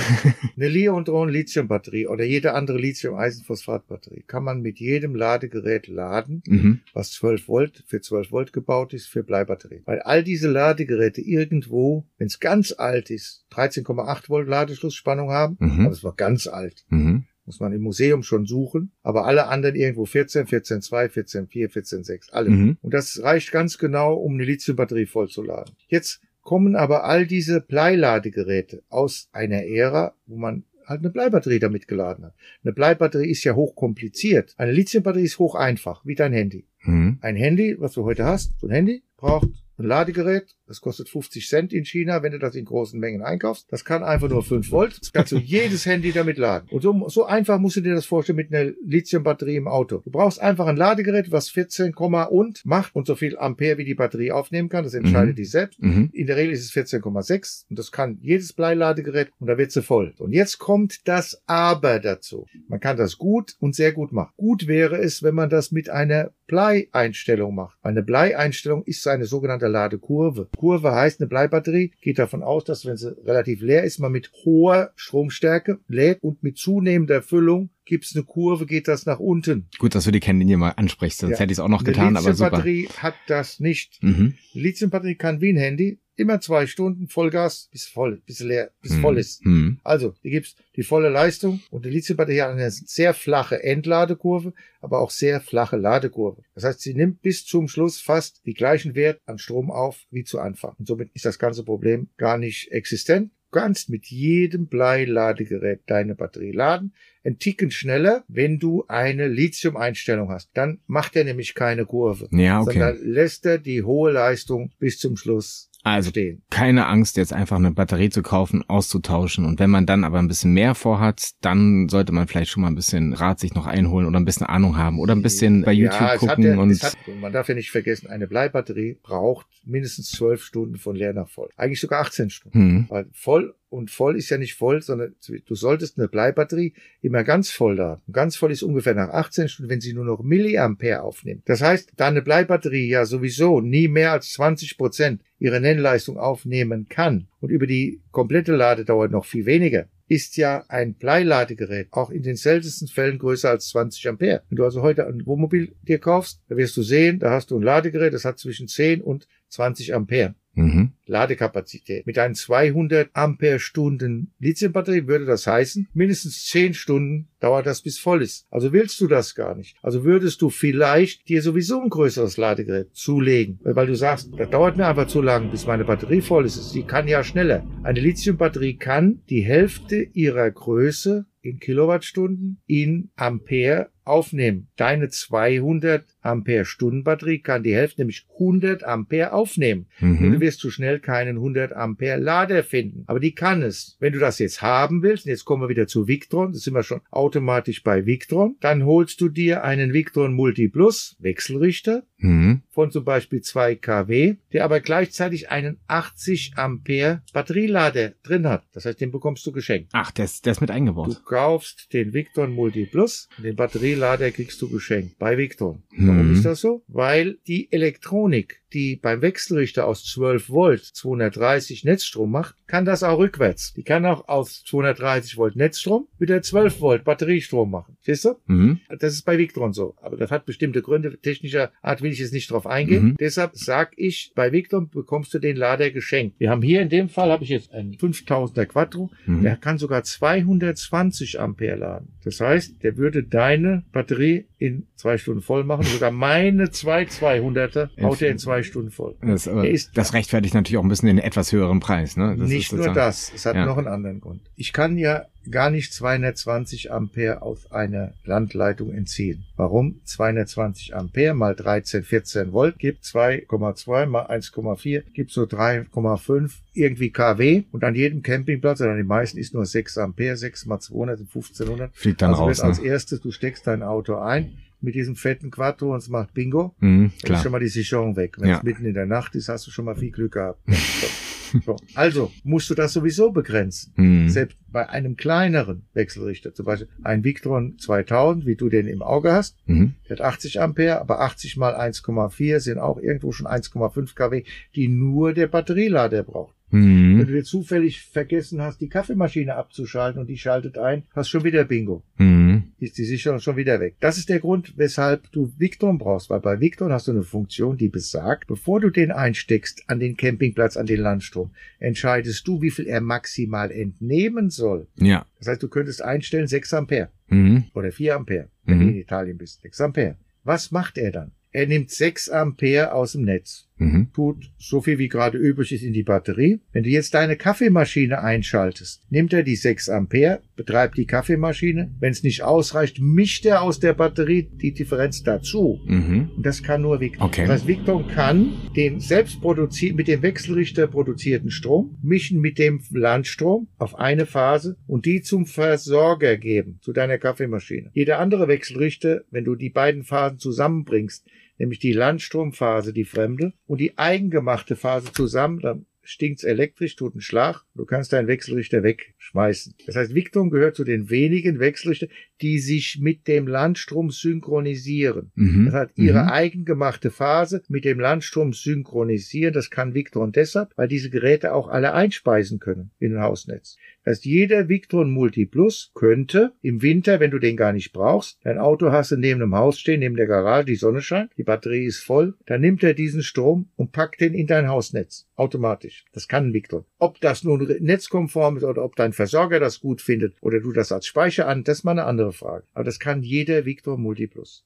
Eine Leon-Lithium-Batterie oder jede andere Lithium-Eisenphosphat-Batterie kann man mit jedem Ladegerät laden, mhm. was 12 Volt für 12 Volt gebaut ist für Bleibatterien. Weil all diese Ladegeräte irgendwo, wenn es ganz alt ist, 13,8 Volt Ladeschlussspannung haben, mhm. aber es war ganz alt. Mhm muss man im Museum schon suchen, aber alle anderen irgendwo 14, 14.2, 14.4, 14.6, alle. Mhm. Und das reicht ganz genau, um eine Lithiumbatterie vollzuladen. Jetzt kommen aber all diese Bleiladegeräte aus einer Ära, wo man halt eine Bleibatterie damit geladen hat. Eine Bleibatterie ist ja hoch kompliziert. Eine Lithiumbatterie ist hoch einfach, wie dein Handy. Mhm. Ein Handy, was du heute hast, so ein Handy, braucht ein Ladegerät, das kostet 50 Cent in China, wenn du das in großen Mengen einkaufst. Das kann einfach nur 5 Volt. Das kannst du jedes Handy damit laden. Und so, so einfach musst du dir das vorstellen mit einer Lithiumbatterie im Auto. Du brauchst einfach ein Ladegerät, was 14, und macht und so viel Ampere wie die Batterie aufnehmen kann. Das entscheidet mhm. die selbst. Mhm. In der Regel ist es 14,6 und das kann jedes Bleiladegerät und da wird sie voll. Und jetzt kommt das Aber dazu. Man kann das gut und sehr gut machen. Gut wäre es, wenn man das mit einer Bleieinstellung macht. Eine Bleieinstellung ist eine sogenannte Ladekurve. Kurve heißt, eine Bleibatterie geht davon aus, dass wenn sie relativ leer ist, man mit hoher Stromstärke lädt und mit zunehmender Füllung gibt's eine Kurve, geht das nach unten. Gut, dass du die Kennlinie mal ansprichst, sonst ja. hätte ich es auch noch getan, aber super. Lithiumbatterie hat das nicht. Mhm. Lithiumbatterie kann wie ein Handy immer zwei Stunden Vollgas bis voll, bis leer, bis mhm. voll ist. Mhm. Also, hier gibt's die volle Leistung und die Lithiumbatterie hat eine sehr flache Endladekurve, aber auch sehr flache Ladekurve. Das heißt, sie nimmt bis zum Schluss fast die gleichen Wert an Strom auf wie zu Anfang. Und somit ist das ganze Problem gar nicht existent. Du kannst mit jedem Bleiladegerät deine Batterie laden. Ein Ticken schneller, wenn du eine Lithium-Einstellung hast. Dann macht er nämlich keine Kurve. Ja, okay. Sondern lässt er die hohe Leistung bis zum Schluss also stehen. keine Angst, jetzt einfach eine Batterie zu kaufen, auszutauschen. Und wenn man dann aber ein bisschen mehr vorhat, dann sollte man vielleicht schon mal ein bisschen Rat sich noch einholen oder ein bisschen Ahnung haben oder ein bisschen bei YouTube ja, gucken. Ja, und hat, man darf ja nicht vergessen, eine Bleibatterie braucht mindestens zwölf Stunden von leer nach voll. Eigentlich sogar 18 Stunden. Mhm. Weil voll Und voll ist ja nicht voll, sondern du solltest eine Bleibatterie immer ganz voll. Und ganz voll ist ungefähr nach 18 Stunden, wenn sie nur noch Milliampere aufnimmt. Das heißt, da eine Bleibatterie ja sowieso nie mehr als 20 Prozent ihre Nennleistung aufnehmen kann und über die komplette Ladedauer noch viel weniger, ist ja ein Bleiladegerät auch in den seltensten Fällen größer als 20 Ampere. Wenn du also heute ein Wohnmobil dir kaufst, da wirst du sehen, da hast du ein Ladegerät, das hat zwischen 10 und 20 Ampere. Mhm. Ladekapazität. Mit einem 200 Ampere Stunden Lithiumbatterie würde das heißen, mindestens 10 Stunden dauert das bis voll ist. Also willst du das gar nicht. Also würdest du vielleicht dir sowieso ein größeres Ladegerät zulegen, weil du sagst, das dauert mir einfach zu lang, bis meine Batterie voll ist. Die kann ja schneller. Eine Lithiumbatterie kann die Hälfte ihrer Größe in Kilowattstunden in Ampere aufnehmen. Deine 200 Ampere Stunden Batterie kann die Hälfte, nämlich 100 Ampere aufnehmen. Mhm. Du wirst zu schnell keinen 100 Ampere Lader finden. Aber die kann es. Wenn du das jetzt haben willst, und jetzt kommen wir wieder zu Victron, das sind wir schon automatisch bei Victron, dann holst du dir einen Victron Multi Plus Wechselrichter mhm. von zum Beispiel 2 kW, der aber gleichzeitig einen 80 Ampere Batterielader drin hat. Das heißt, den bekommst du geschenkt. Ach, der ist, der ist mit eingebaut. Du kaufst den Victron Multi Plus, den Batterielader kriegst du geschenkt bei Victron. Mhm. Warum ist das so? Weil die Elektronik die beim Wechselrichter aus 12 Volt 230 Netzstrom macht, kann das auch rückwärts. Die kann auch aus 230 Volt Netzstrom wieder 12 Volt Batteriestrom machen. Siehst du? Mhm. Das ist bei Victron so. Aber das hat bestimmte Gründe. Technischer Art will ich jetzt nicht drauf eingehen. Mhm. Deshalb sag ich, bei Victron bekommst du den Lader geschenkt. Wir haben hier in dem Fall, habe ich jetzt einen 5000er Quattro. Mhm. Der kann sogar 220 Ampere laden. Das heißt, der würde deine Batterie in zwei Stunden voll machen. Sogar meine zwei 200er haut er in zwei Stunden voll. Das, ist, das rechtfertigt natürlich auch ein bisschen den etwas höheren Preis. Ne? Das nicht nur das, es hat ja. noch einen anderen Grund. Ich kann ja gar nicht 220 Ampere aus einer Landleitung entziehen. Warum? 220 Ampere mal 13, 14 Volt gibt 2,2 mal 1,4 gibt so 3,5 irgendwie kW und an jedem Campingplatz oder an den meisten ist nur 6 Ampere, 6 mal 200 sind 1500. Fliegt dann also raus. Ne? Als erstes, du steckst dein Auto ein, mit diesem fetten Quattro und es macht Bingo, mhm, dann ist schon mal die Sicherung weg. Wenn ja. es mitten in der Nacht ist, hast du schon mal viel Glück gehabt. so. Also musst du das sowieso begrenzen. Mhm. Selbst bei einem kleineren Wechselrichter, zum Beispiel ein Victron 2000, wie du den im Auge hast, mhm. der hat 80 Ampere, aber 80 mal 1,4 sind auch irgendwo schon 1,5 kW, die nur der Batterielader braucht. Mhm. Wenn du dir zufällig vergessen hast, die Kaffeemaschine abzuschalten und die schaltet ein, hast schon wieder Bingo. Mhm. Ist die Sicherung schon wieder weg. Das ist der Grund, weshalb du Victron brauchst, weil bei Victron hast du eine Funktion, die besagt, bevor du den einsteckst an den Campingplatz, an den Landstrom, entscheidest du, wie viel er maximal entnehmen soll. Ja. Das heißt, du könntest einstellen 6 Ampere mhm. oder 4 Ampere, wenn mhm. du in Italien bist. 6 Ampere. Was macht er dann? Er nimmt 6 Ampere aus dem Netz mhm. tut so viel wie gerade übrig ist in die Batterie. Wenn du jetzt deine Kaffeemaschine einschaltest, nimmt er die 6 Ampere, betreibt die Kaffeemaschine. Wenn es nicht ausreicht, mischt er aus der Batterie die Differenz dazu. Mhm. Und das kann nur Victron. Okay. Das heißt, Victron kann den selbst produziert, mit dem Wechselrichter produzierten Strom mischen mit dem Landstrom auf eine Phase und die zum Versorger geben, zu deiner Kaffeemaschine. Jeder andere Wechselrichter, wenn du die beiden Phasen zusammenbringst, nämlich die Landstromphase, die fremde, und die eigengemachte Phase zusammen, dann stinkt's elektrisch, tut einen Schlag, du kannst deinen Wechselrichter wegschmeißen. Das heißt, Victron gehört zu den wenigen Wechselrichtern, die sich mit dem Landstrom synchronisieren. Mhm. Das hat ihre mhm. eigengemachte Phase mit dem Landstrom synchronisieren. Das kann Victron deshalb, weil diese Geräte auch alle einspeisen können in ein Hausnetz. Das heißt, jeder Victron Multi Plus könnte im Winter, wenn du den gar nicht brauchst, dein Auto hast du neben dem Haus stehen, neben der Garage, die Sonne scheint, die Batterie ist voll, dann nimmt er diesen Strom und packt den in dein Hausnetz. Automatisch. Das kann Victron. Ob das nun netzkonform ist oder ob dein Versorger das gut findet oder du das als Speicher an, das ist mal eine andere Frage. Aber das kann jeder Victron Multi Plus.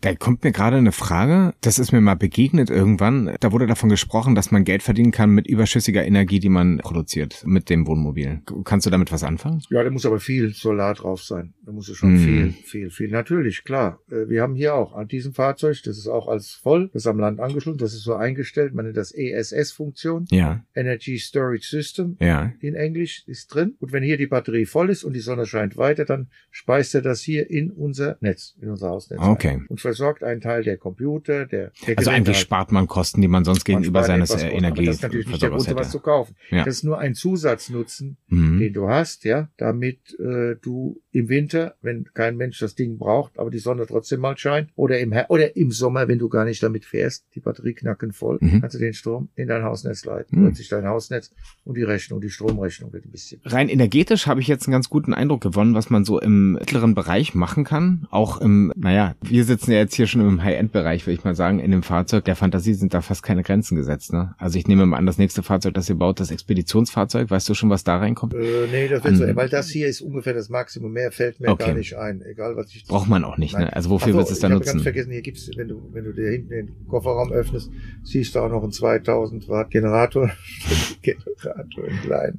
Da kommt mir gerade eine Frage, das ist mir mal begegnet irgendwann. Da wurde davon gesprochen, dass man Geld verdienen kann mit überschüssiger Energie, die man produziert mit dem Wohnmobil. Kannst du damit was anfangen? Ja, da muss aber viel Solar drauf sein. Da muss es schon mm. viel, viel, viel. Natürlich, klar. Äh, wir haben hier auch an diesem Fahrzeug, das ist auch als voll, das ist am Land angeschlossen, das ist so eingestellt, man nennt das ESS-Funktion. Ja. Energy Storage System. Ja. In Englisch ist drin. Und wenn hier die Batterie voll ist und die Sonne scheint weiter, dann speist er das hier in unser Netz, in unser Hausnetz. Okay. Okay. Und versorgt einen Teil der Computer, der, der Also eigentlich spart man Kosten, die man sonst gegenüber seines äh, aber Das ist natürlich nicht der Grund, was zu kaufen. Ja. Das ist nur ein Zusatznutzen, Mhm. den du hast, ja, damit äh, du im Winter, wenn kein Mensch das Ding braucht, aber die Sonne trotzdem mal scheint, oder im Her oder im Sommer, wenn du gar nicht damit fährst, die Batterie knacken voll, Mhm. kannst du den Strom in dein Hausnetz leiten. Mhm. Sich dein Hausnetz und die Rechnung, die Stromrechnung wird ein bisschen. Rein energetisch habe ich jetzt einen ganz guten Eindruck gewonnen, was man so im mittleren Bereich machen kann. Auch im, naja, wir sitzen ja jetzt hier schon im High-End-Bereich, würde ich mal sagen. In dem Fahrzeug der Fantasie sind da fast keine Grenzen gesetzt. Ne? Also ich nehme mal an, das nächste Fahrzeug, das ihr baut, das Expeditionsfahrzeug. Weißt du schon, was da reinkommt? Äh, nee, das wird so, An- weil das hier ist ungefähr das Maximum. Mehr fällt mir Okay. gar nicht ein. Egal, was ich. Braucht man auch nicht. Nein. Ne? Also wofür so, du es dann ich habe nutzen? ganz vergessen, hier gibt's, wenn du, wenn du dir hinten den Kofferraum öffnest, siehst du auch noch einen 2000 Watt Generator, Generator in klein,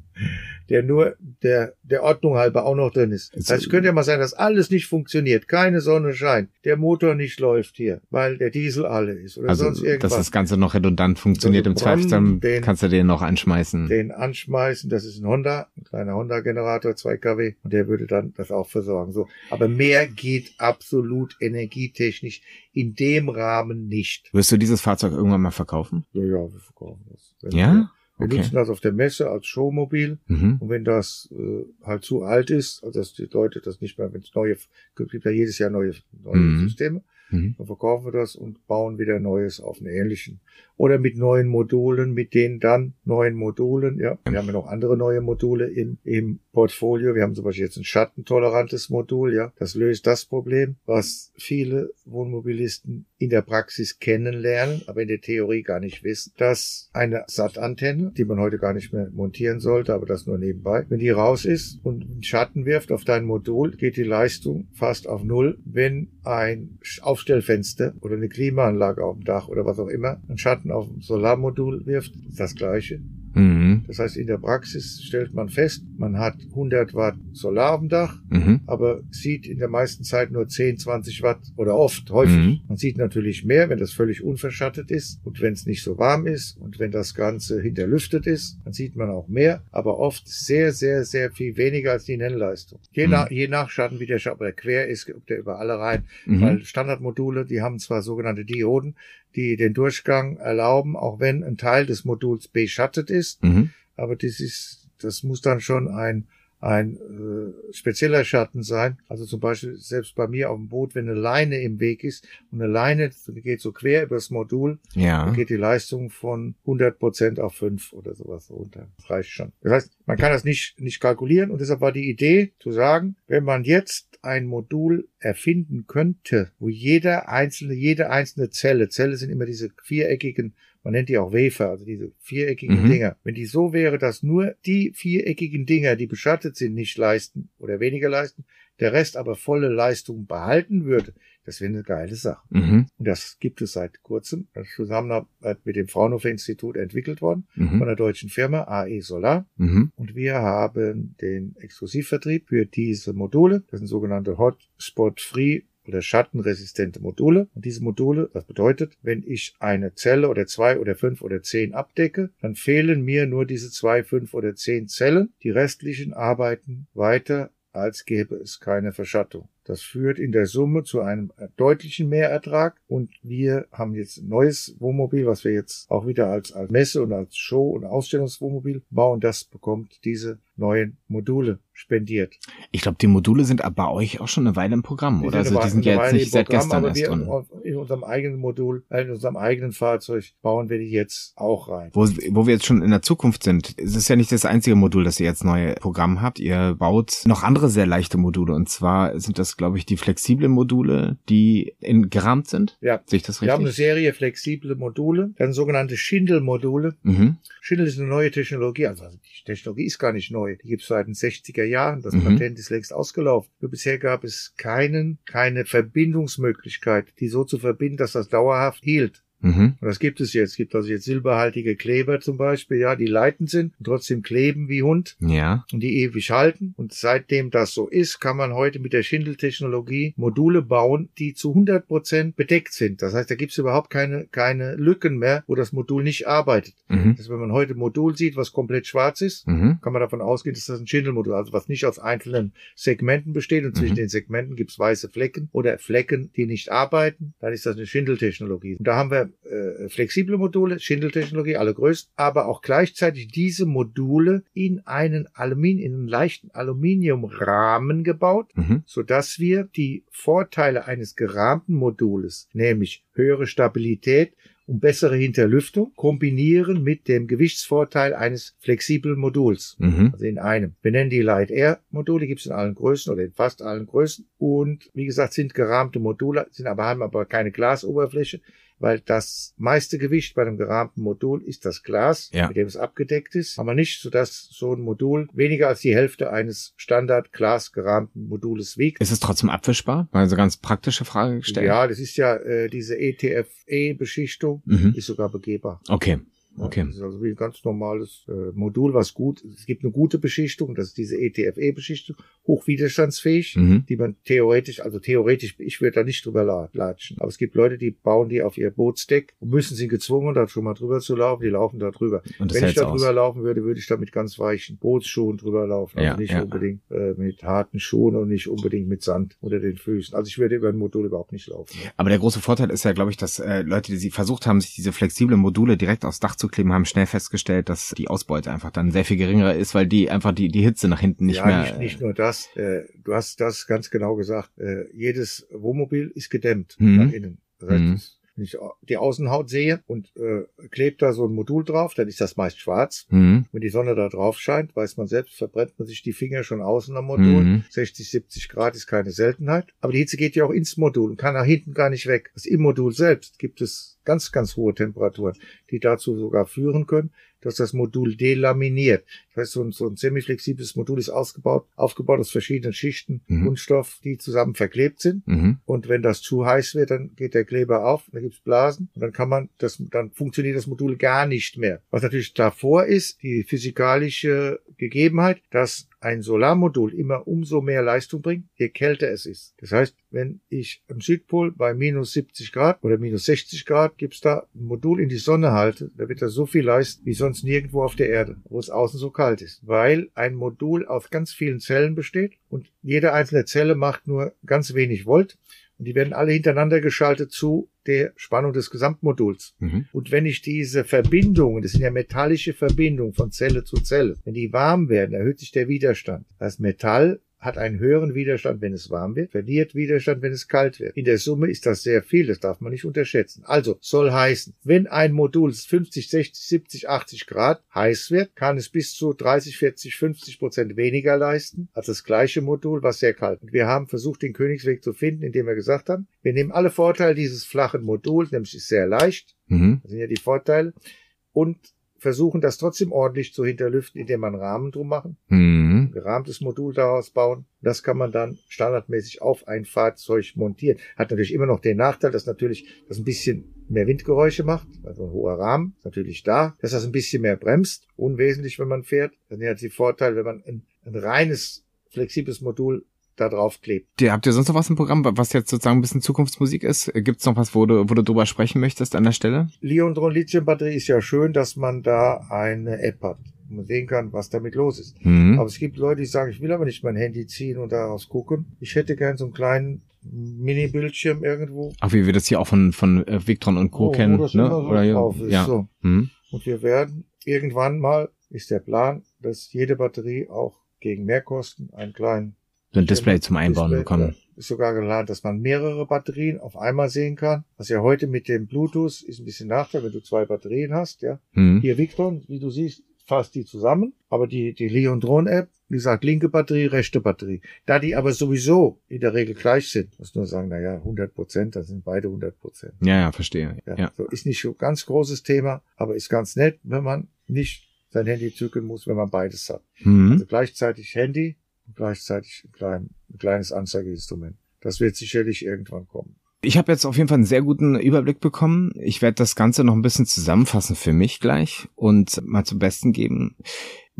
der nur der, der Ordnung halber auch noch drin ist. Das heißt, es könnte ja mal sein, dass alles nicht funktioniert, keine Sonne scheint, der Motor nicht läuft hier, weil der Diesel alle ist oder Also, sonst irgendwas. dass das Ganze noch redundant funktioniert Also im Zweifel, dann Brunnen, den- kannst du den noch anschmeißen. den anschmeißen, das ist ein Honda, ein kleiner Honda-Generator, 2 kW, und der würde dann das auch versorgen. So, aber mehr geht absolut energietechnisch in dem Rahmen nicht. Wirst du dieses Fahrzeug irgendwann mal verkaufen? Ja, ja, wir verkaufen das. Wenn Ja? Wir, Okay. nutzen das auf der Messe als Showmobil. Mhm. Und wenn das äh, halt zu alt ist, also dass die Leute das nicht mehr, wenn es neue, gibt ja jedes Jahr neue, neue Mhm. Systeme, Mhm. dann verkaufen wir das und bauen wieder Neues auf einen ähnlichen. Oder mit neuen Modulen, mit den dann neuen Modulen, ja. Wir haben ja noch andere neue Module im, im Portfolio. Wir haben zum Beispiel jetzt ein schattentolerantes Modul, ja. Das löst das Problem, was viele Wohnmobilisten in der Praxis kennenlernen, aber in der Theorie gar nicht wissen, dass eine SAT-Antenne, die man heute gar nicht mehr montieren sollte, aber das nur nebenbei, wenn die raus ist und einen Schatten wirft auf dein Modul, geht die Leistung fast auf Null. Wenn ein Aufstellfenster oder eine Klimaanlage auf dem Dach oder was auch immer einen Schatten auf ein Solarmodul wirft, ist das gleiche. Mhm. Das heißt, in der Praxis stellt man fest, man hat 100 Watt Solar dem Dach, Mhm. aber sieht in der meisten Zeit nur 10, 20 Watt oder oft, häufig. Mhm. Man sieht natürlich mehr, wenn das völlig unverschattet ist und wenn es nicht so warm ist und wenn das Ganze hinterlüftet ist, dann sieht man auch mehr, aber oft sehr, sehr, sehr viel weniger als die Nennleistung. Je, Mhm. nach, je nach Schatten, wie der Schatten, ob der quer ist, ob der über alle rein, Mhm. weil Standardmodule, die haben zwar sogenannte Dioden, die den Durchgang erlauben, auch wenn ein Teil des Moduls beschattet ist, Mhm. Aber das ist, das muss dann schon ein ein äh, spezieller Schatten sein. Also zum Beispiel selbst bei mir auf dem Boot, wenn eine Leine im Weg ist und eine Leine geht so quer übers Modul, Ja. dann geht die Leistung von 100 Prozent auf 5 oder sowas runter. Das reicht schon. Das heißt, man kann das nicht, nicht kalkulieren und deshalb war die Idee zu sagen, wenn man jetzt ein Modul erfinden könnte, wo jeder einzelne, jede einzelne Zelle, Zelle sind immer diese viereckigen man nennt die auch Wafer, also diese viereckigen Mhm. Dinger. Wenn die so wäre, dass nur die viereckigen Dinger, die beschattet sind, nicht leisten oder weniger leisten, der Rest aber volle Leistung behalten würde, das wäre eine geile Sache. Mhm. Und das gibt es seit kurzem. Das ist Zusammenarbeit mit dem Fraunhofer Institut entwickelt worden, von Mhm. der deutschen Firma AE Solar. Mhm. Und wir haben den Exklusivvertrieb für diese Module. Das sind sogenannte Hotspot-Free oder schattenresistente Module. Und diese Module, das bedeutet, wenn ich eine Zelle oder zwei oder fünf oder zehn abdecke, dann fehlen mir nur diese zwei, fünf oder zehn Zellen. Die restlichen arbeiten weiter, als gäbe es keine Verschattung. Das führt in der Summe zu einem deutlichen Mehrertrag und wir haben jetzt ein neues Wohnmobil, was wir jetzt auch wieder als, als Messe und als Show- und Ausstellungswohnmobil bauen. Das bekommt diese neuen Module spendiert. Ich glaube, die Module sind aber bei euch auch schon eine Weile im Programm, oder? Also die sind ja jetzt nicht seit gestern erst wir drin. in unserem eigenen Modul, äh, in unserem eigenen Fahrzeug bauen wir die jetzt auch rein. Wo, wo wir jetzt schon in der Zukunft sind, es ist ja nicht das einzige Modul, das ihr jetzt neu Programm habt. Ihr baut noch andere sehr leichte Module. Und zwar sind das, glaube ich, die flexiblen Module, die in gerahmt sind. Ja. Sehe ich das Wir haben eine richtig? Serie flexible Module, dann sogenannte Schindel-Module. Mhm. Schindel ist eine neue Technologie, also die Technologie ist gar nicht neu. Die gibt es seit den 60er Jahren. Das Mhm. Patent ist längst ausgelaufen. Nur bisher gab es keinen, keine Verbindungsmöglichkeit, die so zu verbinden, dass das dauerhaft hielt. Mhm. Und das gibt es jetzt. Es gibt also jetzt silberhaltige Kleber zum Beispiel, ja, die leitend sind und trotzdem kleben wie Hund Ja. und die ewig halten. Und seitdem das so ist, kann man heute mit der Schindeltechnologie Module bauen, die zu 100 Prozent bedeckt sind. Das heißt, da gibt es überhaupt keine, keine Lücken mehr, wo das Modul nicht arbeitet. Mhm. Also wenn man heute ein Modul sieht, was komplett schwarz ist, Mhm. kann man davon ausgehen, dass das ein Schindelmodul, also was nicht aus einzelnen Segmenten besteht und zwischen Mhm. den Segmenten gibt es weiße Flecken oder Flecken, die nicht arbeiten, dann ist das eine Schindeltechnologie. Und da haben wir äh, flexible Module, Schindeltechnologie, alle größten, aber auch gleichzeitig diese Module in einen Aluminium, in einen leichten Aluminiumrahmen gebaut, Mhm. sodass wir die Vorteile eines gerahmten Modules, nämlich höhere Stabilität und bessere Hinterlüftung, kombinieren mit dem Gewichtsvorteil eines flexiblen Moduls. Mhm. Also in einem. Wir nennen die Light Air Module, gibt es in allen Größen oder in fast allen Größen. Und wie gesagt, sind gerahmte Module, sind aber, haben aber keine Glasoberfläche, weil das meiste Gewicht bei einem gerahmten Modul ist das Glas, Ja. mit dem es abgedeckt ist. Aber nicht, sodass so ein Modul weniger als die Hälfte eines Standard Glas gerahmten Modules wiegt. Ist es trotzdem abwischbar? Mal so ganz praktische Frage gestellt. Ja, das ist ja äh, diese ETFE-Beschichtung, Mhm. ist sogar begehbar. Okay. Okay. Das ist also wie ein ganz normales äh, Modul, was gut, es gibt eine gute Beschichtung, das ist diese ETFE-Beschichtung, hochwiderstandsfähig, Mhm. die man theoretisch, also theoretisch, ich würde da nicht drüber la- latschen, aber es gibt Leute, die bauen die auf ihr Bootsdeck und müssen sie gezwungen, da schon mal drüber zu laufen, die laufen da drüber. Wenn ich da aus. drüber laufen würde, würde ich da mit ganz weichen Bootsschuhen drüber laufen, also Ja, nicht ja. unbedingt äh, mit harten Schuhen und nicht unbedingt mit Sand unter den Füßen. Also ich würde über ein Modul überhaupt nicht laufen. Aber der große Vorteil ist ja, glaube ich, dass äh, Leute, die sie versucht haben, sich diese flexiblen Module direkt aufs Dach zu kleben, haben schnell festgestellt, dass die Ausbeute einfach dann sehr viel geringer ist, weil die einfach die, die Hitze nach hinten nicht ja, mehr. nicht, nicht nur das. Äh, du hast das ganz genau gesagt. Äh, jedes Wohnmobil ist gedämmt Mhm. nach innen. Das heißt, Mhm. wenn ich die Außenhaut sehe und äh, klebt da so ein Modul drauf, dann ist das meist schwarz. Mhm. Wenn die Sonne da drauf scheint, weiß man selbst, verbrennt man sich die Finger schon außen am Modul. Mhm. 60, 70 Grad ist keine Seltenheit. Aber die Hitze geht ja auch ins Modul und kann nach hinten gar nicht weg. Also im Modul selbst gibt es ganz, ganz hohe Temperaturen, die dazu sogar führen können, dass das Modul delaminiert. Das heißt, so ein, so ein semiflexibles Modul ist ausgebaut, aufgebaut aus verschiedenen Schichten Mhm. Kunststoff, die zusammen verklebt sind. Mhm. Und wenn das zu heiß wird, dann geht der Kleber auf, dann gibt's Blasen und dann kann man das, dann funktioniert das Modul gar nicht mehr. Was natürlich davor ist, die physikalische Gegebenheit, dass ein Solarmodul immer umso mehr Leistung bringt, je kälter es ist. Das heißt, wenn ich am Südpol bei minus 70 Grad oder minus 60 Grad gibt's da ein Modul in die Sonne halte, da wird er so viel leisten wie sonst nirgendwo auf der Erde, wo es außen so kalt ist. Weil ein Modul aus ganz vielen Zellen besteht und jede einzelne Zelle macht nur ganz wenig Volt und die werden alle hintereinander geschaltet zu der Spannung des Gesamtmoduls. Mhm. Und wenn ich diese Verbindungen, das sind ja metallische Verbindungen von Zelle zu Zelle, wenn die warm werden, erhöht sich der Widerstand. Das Metall hat einen höheren Widerstand, wenn es warm wird, verliert Widerstand, wenn es kalt wird. In der Summe ist das sehr viel, das darf man nicht unterschätzen. Also soll heißen, wenn ein Modul 50, 60, 70, 80 Grad heiß wird, kann es bis zu 30, 40, 50 Prozent weniger leisten als das gleiche Modul, was sehr kalt. Und wir haben versucht, den Königsweg zu finden, indem wir gesagt haben, wir nehmen alle Vorteile dieses flachen Moduls, nämlich ist sehr leicht, Mhm. das sind ja die Vorteile, und versuchen das trotzdem ordentlich zu hinterlüften, indem man Rahmen drum machen Mhm. gerahmtes Modul daraus bauen. Das kann man dann standardmäßig auf ein Fahrzeug montieren. Hat natürlich immer noch den Nachteil, dass natürlich das ein bisschen mehr Windgeräusche macht, also ein hoher Rahmen ist natürlich da, dass das ein bisschen mehr bremst, unwesentlich, wenn man fährt. Dann hat die Vorteil, wenn man ein, ein reines flexibles Modul da drauf klebt. Die- Habt ihr sonst noch was im Programm, was jetzt sozusagen ein bisschen Zukunftsmusik ist? Gibt's noch was, wo du, wo du drüber sprechen möchtest an der Stelle? Leondron Lithium Batterie ist ja schön, dass man da eine App hat. wo Man sehen kann, was damit los ist. Mhm. Aber es gibt Leute, die sagen, ich will aber nicht mein Handy ziehen und daraus gucken. Ich hätte gern so einen kleinen Mini-Bildschirm irgendwo. Ach, wie wir das hier auch von, von äh, Victron und Co. Oh, kennen. ne? so Oder ist, ja. so. Mhm. Und wir werden irgendwann mal, ist der Plan, dass jede Batterie auch gegen Mehrkosten einen kleinen So ein Display zum Einbauen Display, bekommen. äh, Ist sogar geladen, dass man mehrere Batterien auf einmal sehen kann. Was ja heute mit dem Bluetooth ist ein bisschen Nachteil, wenn du zwei Batterien hast, ja. Mhm. Hier Victron, wie du siehst, fasst die zusammen. Aber die, die Leon Drone App, wie gesagt, linke Batterie, rechte Batterie. Da die aber sowieso in der Regel gleich sind, muss nur sagen, na ja, 100 Prozent, dann sind beide 100 Prozent. Ja, ja, verstehe. Ja, Ja. So ist nicht so ganz großes Thema, aber ist ganz nett, wenn man nicht sein Handy zücken muss, wenn man beides hat. Mhm. Also gleichzeitig Handy und gleichzeitig ein, klein, ein kleines Anzeigeinstrument. Das wird sicherlich irgendwann kommen. Ich habe jetzt auf jeden Fall einen sehr guten Überblick bekommen. Ich werde das Ganze noch ein bisschen zusammenfassen für mich gleich und mal zum Besten geben.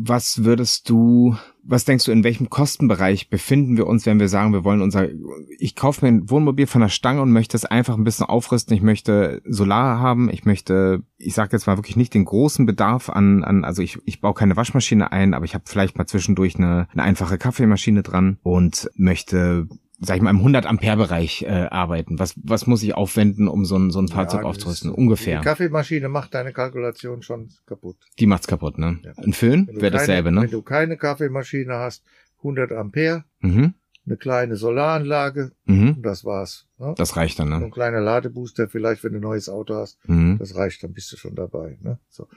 Was würdest du, was denkst du, in welchem Kostenbereich befinden wir uns, wenn wir sagen, wir wollen unser, ich kaufe mir ein Wohnmobil von der Stange und möchte es einfach ein bisschen aufrüsten. Ich möchte Solar haben. Ich möchte, ich sage jetzt mal wirklich nicht den großen Bedarf an, an also ich, ich baue keine Waschmaschine ein, aber ich habe vielleicht mal zwischendurch eine, eine einfache Kaffeemaschine dran und möchte sag ich mal, im 100 Ampere Bereich äh, arbeiten? Was, was muss ich aufwenden, um so ein, so ein Fahrzeug ja, aufzurüsten? Ungefähr. Die Kaffeemaschine macht deine Kalkulation schon kaputt. Die macht's kaputt, ne? Ja. Ein Föhn wäre dasselbe, ne? Wenn du keine Kaffeemaschine hast, 100 Ampere, mhm. eine kleine Solaranlage, mhm. und das war's. Ne? Das reicht dann, ne? ein kleiner Ladebooster vielleicht, wenn du ein neues Auto hast, mhm. das reicht, dann bist du schon dabei, ne? So.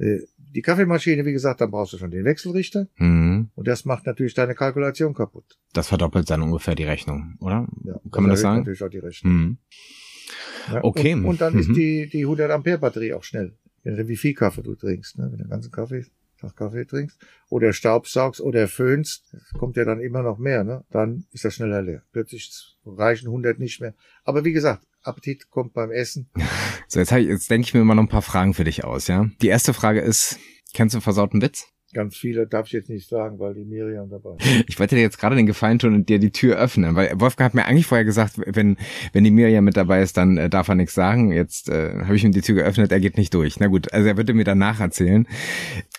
Äh, die Kaffeemaschine, wie gesagt, dann brauchst du schon den Wechselrichter. Mhm. Und das macht natürlich deine Kalkulation kaputt. Das verdoppelt dann ungefähr die Rechnung, oder? Ja, Kann man das sagen? natürlich auch die Rechnung. Mhm. Ja, okay. Und, und dann mhm. ist die, die 100 Ampere Batterie auch schnell. Wie viel Kaffee du trinkst, ne? Wenn du den ganzen Kaffee, Tag Kaffee trinkst, oder Staubsaugst oder föhnst, das kommt ja dann immer noch mehr, ne? Dann ist das schneller leer. Plötzlich reichen 100 nicht mehr. Aber wie gesagt, Appetit kommt beim Essen. So, jetzt, ich, jetzt denke ich mir mal noch ein paar Fragen für dich aus, ja? Die erste Frage ist, kennst du einen versauten Witz? Ganz viele darf ich jetzt nicht sagen, weil die Miriam dabei ist. Ich wollte dir jetzt gerade den Gefallen tun und dir die Tür öffnen, weil Wolfgang hat mir eigentlich vorher gesagt, wenn, wenn die Miriam mit dabei ist, dann äh, darf er nichts sagen. Jetzt äh, habe ich ihm die Tür geöffnet, er geht nicht durch. Na gut, also er würde mir danach erzählen.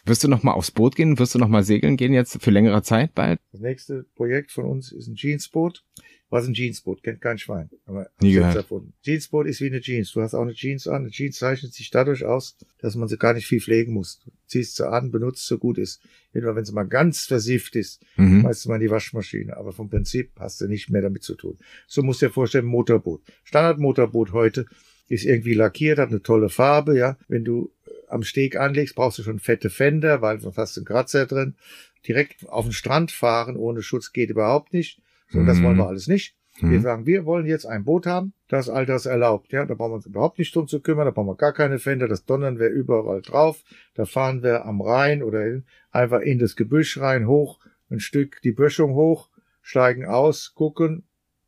Wirst du noch mal aufs Boot gehen? Wirst du noch mal segeln gehen jetzt für längere Zeit bald? Das nächste Projekt von uns ist ein Jeansboot. Was ein Jeansboot? Kennt kein Schwein. Aber Nie gehört. Erfunden. Jeansboot ist wie eine Jeans. Du hast auch eine Jeans an. Eine Jeans zeichnet sich dadurch aus, dass man sie gar nicht viel pflegen muss. Du ziehst sie an, benutzt so gut ist. Jedenfalls, wenn sie mal ganz versifft ist, mhm. schmeißt du mal in die Waschmaschine. Aber vom Prinzip hast du nicht mehr damit zu tun. So musst du dir vorstellen, Motorboot. Standardmotorboot heute ist irgendwie lackiert, hat eine tolle Farbe, ja. Wenn du äh, am Steg anlegst, brauchst du schon fette Fender, weil sonst hast du einen Kratzer drin. Direkt auf den Strand fahren ohne Schutz geht überhaupt nicht. So, mhm. das wollen wir alles nicht. Mhm. Wir sagen, wir wollen jetzt ein Boot haben, das all das erlaubt. Ja, da brauchen wir uns überhaupt nicht drum zu kümmern, da brauchen wir gar keine Fender, das donnern wir überall drauf. Da fahren wir am Rhein oder in, einfach in das Gebüsch rein, hoch, ein Stück die Böschung hoch, steigen aus, gucken,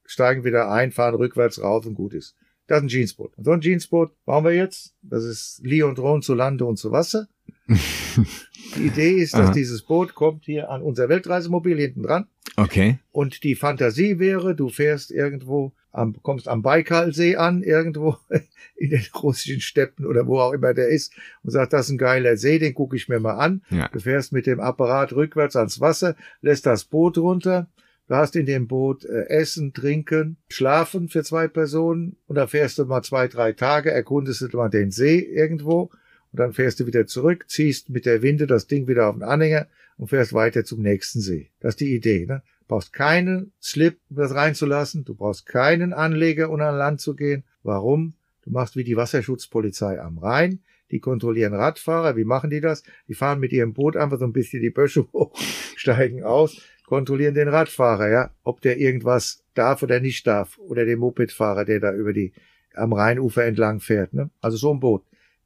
steigen wieder ein, fahren rückwärts raus und gut ist. Das ist ein Jeansboot. Und so ein Jeansboot bauen wir jetzt. Das ist Lee und Rhone zu Lande und zu Wasser. Die Idee ist, dass Aha. dieses Boot kommt hier an unser Weltreisemobil hinten dran. Okay. Und die Fantasie wäre, du fährst irgendwo am, kommst am Baikalsee an, irgendwo in den russischen Steppen oder wo auch immer der ist und sagst, das ist ein geiler See, den gucke ich mir mal an. Ja. Du fährst mit dem Apparat rückwärts ans Wasser, lässt das Boot runter, du hast in dem Boot äh, Essen, Trinken, Schlafen für zwei Personen und dann fährst du mal zwei, drei Tage, erkundest du mal den See irgendwo und dann fährst du wieder zurück, ziehst mit der Winde das Ding wieder auf den Anhänger und fährst weiter zum nächsten See. Das ist die Idee. Ne? Du brauchst keinen Slip, um das reinzulassen. Du brauchst keinen Anleger, um an Land zu gehen. Warum? Du machst wie die Wasserschutzpolizei am Rhein. Die kontrollieren Radfahrer. Wie machen die das? Die fahren mit ihrem Boot einfach so ein bisschen die Böschung hoch, steigen aus, kontrollieren den Radfahrer, ja, ob der irgendwas darf oder nicht darf. Oder den Mopedfahrer, der da über die am Rheinufer entlang fährt. Ne? Also so ein Boot.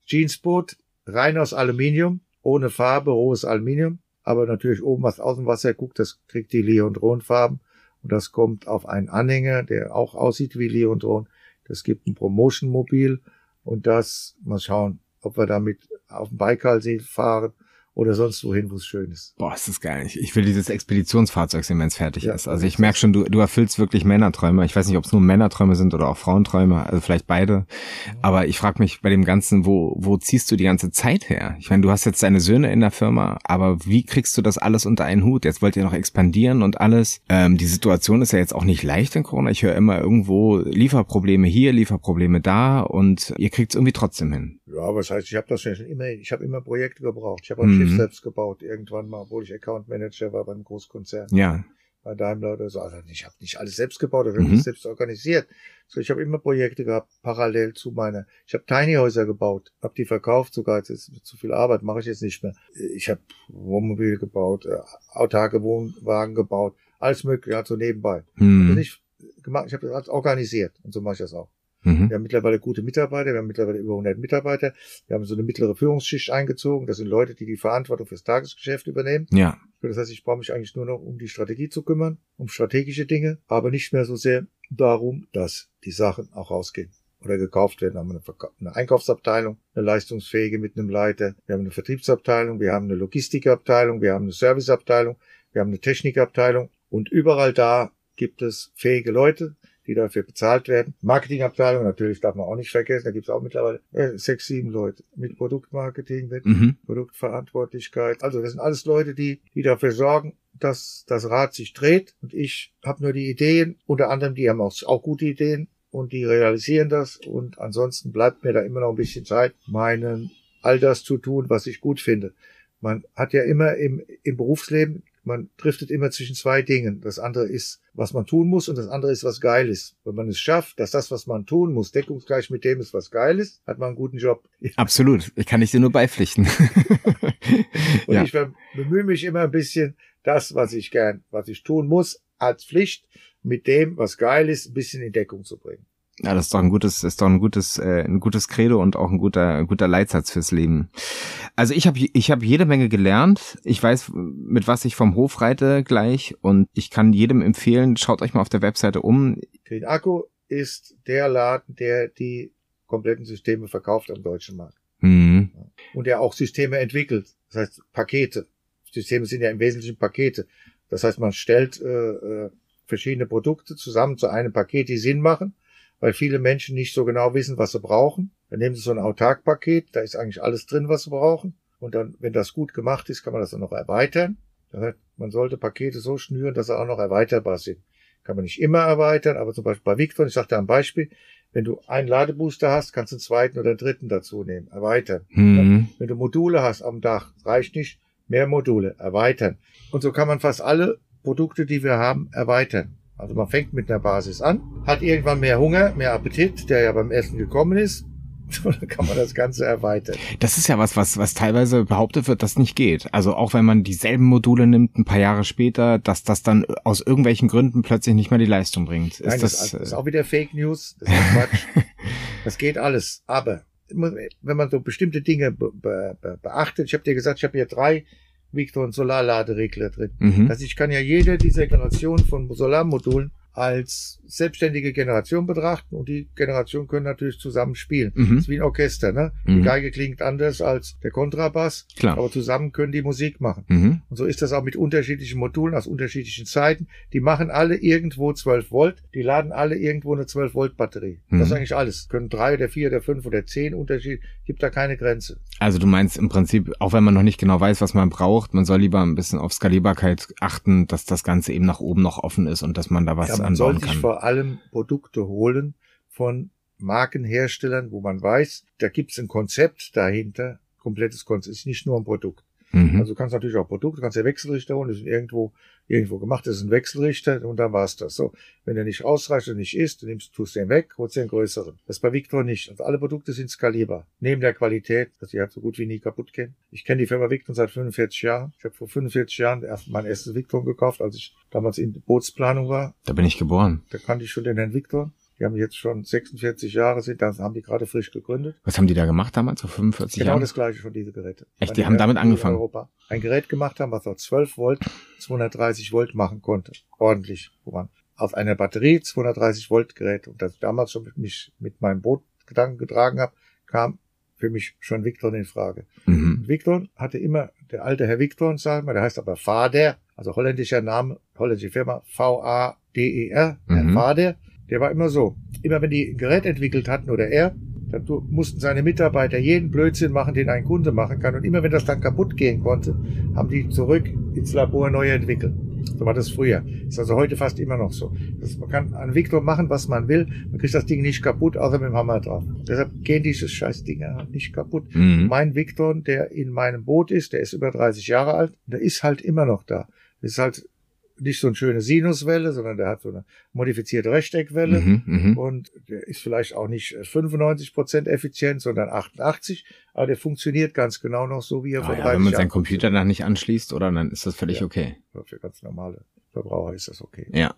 Jeansboot, rein aus Aluminium, ohne Farbe, rohes Aluminium, aber natürlich oben was aus dem Wasser. Guckt, das kriegt die Leondron-Farben. Und das kommt auf einen Anhänger, der auch aussieht wie Leondron. Das gibt ein Promotion-Mobil. Und das, mal schauen, ob wir damit auf dem Baikalsee fahren oder sonst wohin, wo es schön ist. Boah, ist das geil. Ich will dieses Expeditionsfahrzeug sehen, wenn es fertig ja, ist. Also ich merke schon, du, du erfüllst wirklich Männerträume. Ich weiß nicht, ob es nur Männerträume sind oder auch Frauenträume, also vielleicht beide. Aber ich frage mich bei dem Ganzen, wo, wo ziehst du die ganze Zeit her? Ich meine, du hast jetzt deine Söhne in der Firma, aber wie kriegst du das alles unter einen Hut? Jetzt wollt ihr noch expandieren und alles. Ähm, die Situation ist ja jetzt auch nicht leicht in Corona. Ich höre immer irgendwo Lieferprobleme hier, Lieferprobleme da und ihr kriegt es irgendwie trotzdem hin. Ja, was heißt, ich habe das ja schon immer, ich habe immer Projekte gebraucht. Ich habe ein mhm. Selbst gebaut, irgendwann mal, obwohl ich Account Manager war beim Großkonzern. Ja. Bei Daimler oder so. Also ich habe nicht alles selbst gebaut, oder mhm. selbst organisiert. So, ich habe immer Projekte gehabt, parallel zu meiner. Ich habe Tiny Häuser gebaut, habe die verkauft sogar. Jetzt ist zu viel Arbeit, mache ich jetzt nicht mehr. Ich habe Wohnmobil gebaut, äh, autarke Wohnwagen gebaut, alles mögliche, also nebenbei. Mhm. Also nicht gemacht, ich habe das organisiert und so mache ich das auch. Mhm. Wir haben mittlerweile gute Mitarbeiter, wir haben mittlerweile über 100 Mitarbeiter. Wir haben so eine mittlere Führungsschicht eingezogen. Das sind Leute, die die Verantwortung fürs Tagesgeschäft übernehmen. Ja. Das heißt, ich brauche mich eigentlich nur noch um die Strategie zu kümmern, um strategische Dinge, aber nicht mehr so sehr darum, dass die Sachen auch rausgehen oder gekauft werden. Wir haben eine, eine, Einkaufsabteilung, eine leistungsfähige mit einem Leiter. Wir haben eine Vertriebsabteilung, wir haben eine Logistikabteilung, wir haben eine Serviceabteilung, wir haben eine Technikabteilung und überall da gibt es fähige Leute, die dafür bezahlt werden. Marketingabteilung natürlich darf man auch nicht vergessen, da gibt es auch mittlerweile äh, sechs, sieben Leute mit Produktmarketing, mit mhm. Produktverantwortlichkeit. Also das sind alles Leute, die, die dafür sorgen, dass das Rad sich dreht und ich habe nur die Ideen, unter anderem, die haben auch, auch gute Ideen und die realisieren das und ansonsten bleibt mir da immer noch ein bisschen Zeit, meinen all das zu tun, was ich gut finde. Man hat ja immer im, im Berufsleben, man driftet immer zwischen zwei Dingen. Das andere ist, was man tun muss und das andere ist, was geil ist. Wenn man es schafft, dass das, was man tun muss, deckungsgleich mit dem ist, was geil ist, hat man einen guten Job. Absolut. Ich kann ich dir nur beipflichten. und ja. ich bemühe mich immer ein bisschen, das, was ich gern, was ich tun muss, als Pflicht mit dem, was geil ist, ein bisschen in Deckung zu bringen. Ja, das ist doch ein gutes, ist doch ein gutes, äh, ein gutes Credo und auch ein guter, ein guter Leitsatz fürs Leben. Also ich habe, ich habe jede Menge gelernt. Ich weiß, mit was ich vom Hof reite gleich und ich kann jedem empfehlen, schaut euch mal auf der Webseite um. Green Akku ist der Laden, der die kompletten Systeme verkauft am deutschen Markt. Mhm. Und der auch Systeme entwickelt. Das heißt Pakete. Systeme sind ja im Wesentlichen Pakete. Das heißt, man stellt äh, äh, verschiedene Produkte zusammen zu einem Paket, die Sinn machen, weil viele Menschen nicht so genau wissen, was sie brauchen. Dann nehmen sie so ein Autarkpaket, da ist eigentlich alles drin, was sie brauchen. Und dann, wenn das gut gemacht ist, kann man das dann noch erweitern. Das heißt, man sollte Pakete so schnüren, dass sie auch noch erweiterbar sind. Kann man nicht immer erweitern, aber zum Beispiel bei Victor, ich sage da ein Beispiel, wenn du einen Ladebooster hast, kannst du einen zweiten oder einen dritten dazu nehmen, erweitern. Mhm. wenn du Module hast am Dach, reicht nicht, mehr Module, erweitern. Und so kann man fast alle Produkte, die wir haben, erweitern. Also man fängt mit einer Basis an, hat irgendwann mehr Hunger, mehr Appetit, der ja beim Essen gekommen ist. Und dann kann man das Ganze erweitern. Das ist ja was, was, was teilweise behauptet wird, dass nicht geht. Also auch wenn man dieselben Module nimmt, ein paar Jahre später, dass das dann aus irgendwelchen Gründen plötzlich nicht mehr die Leistung bringt. Nein, ist das, das ist auch wieder Fake News. Das ist Quatsch. das geht alles. Aber wenn man so bestimmte Dinge be be beachtet, ich habe dir gesagt, ich habe hier drei Victor und Solarladeregler drin. Mhm. Also ich kann ja jede dieser Generation von Solarmodulen als selbstständige Generation betrachten und die Generationen können natürlich zusammen spielen. Mhm. Das ist wie ein Orchester, ne? Mhm. Die Geige klingt anders als der Kontrabass, Klar. aber zusammen können die Musik machen. Mhm. Und so ist das auch mit unterschiedlichen Modulen aus unterschiedlichen Zeiten. Die machen alle irgendwo 12 Volt, die laden alle irgendwo eine 12 Volt Batterie. Das ist mhm. eigentlich alles. Können drei oder vier oder fünf oder zehn Unterschied, gibt da keine Grenze. Also du meinst im Prinzip, auch wenn man noch nicht genau weiß, was man braucht, man soll lieber ein bisschen auf Skalierbarkeit achten, dass das Ganze eben nach oben noch offen ist und dass man da was ja, man anbauen kann. vor allem Produkte holen von Markenherstellern, wo man weiß, da gibt's ein Konzept dahinter, komplettes Konzept, ist nicht nur ein Produkt. Mhm. Also du kannst natürlich auch Produkte, kannst ja Wechselrichter holen, die sind irgendwo, irgendwo gemacht, das ist ein Wechselrichter und dann war's das. So, wenn der nicht ausreicht und nicht ist, du nimmst, tust den weg, holst den größeren. Das ist bei Victor nicht. Also alle Produkte sind skalierbar. Neben der Qualität, dass ich halt so gut wie nie kaputt kenne. Ich kenne die Firma Victor seit 45 Jahren. Ich habe vor 45 Jahren mein erstes Victor gekauft, als ich damals in Bootsplanung war. Da bin ich geboren. Da kannte ich schon den Herrn Victor. Die haben jetzt schon 46 Jahre sind, dann haben die gerade frisch gegründet. Was haben die da gemacht damals, vor 45 genau Jahren? Genau das gleiche von diese Geräte. Echt, die haben damit angefangen? Europa ein Gerät gemacht haben, was auf 12 Volt 230 Volt machen konnte. Ordentlich, wo man auf einer Batterie 230 Volt Gerät und das ich damals schon mich mit meinem Boot Gedanken getragen habe, kam für mich schon Victor in Frage. Mhm. Victor hatte immer, der alte Herr Victor, sagen wir, der heißt aber Fader, also holländischer Name, holländische Firma, V-A-D-E-R, mhm. Fader, der war immer so. Immer wenn die ein Gerät entwickelt hatten oder er, dann mussten seine Mitarbeiter jeden Blödsinn machen, den ein Kunde machen kann. Und immer wenn das dann kaputt gehen konnte, haben die zurück ins Labor neu entwickelt. So war das früher. Ist also heute fast immer noch so. Das, man kann an Victor machen, was man will. Man kriegt das Ding nicht kaputt, außer mit dem Hammer drauf. Deshalb gehen diese scheiß Dinge nicht kaputt. Mhm. Mein Victor, der in meinem Boot ist, der ist über 30 Jahre alt, der ist halt immer noch da. Das ist halt nicht so eine schöne Sinuswelle, sondern der hat so eine modifizierte Rechteckwelle mhm, mhm. und der ist vielleicht auch nicht 95 Prozent effizient, sondern 88, aber der funktioniert ganz genau noch so, wie er ah, vor ja, Wenn man seinen Computer dann nicht anschließt, oder dann ist das völlig ja, okay. Für ganz normale Verbraucher ist das okay. Ja.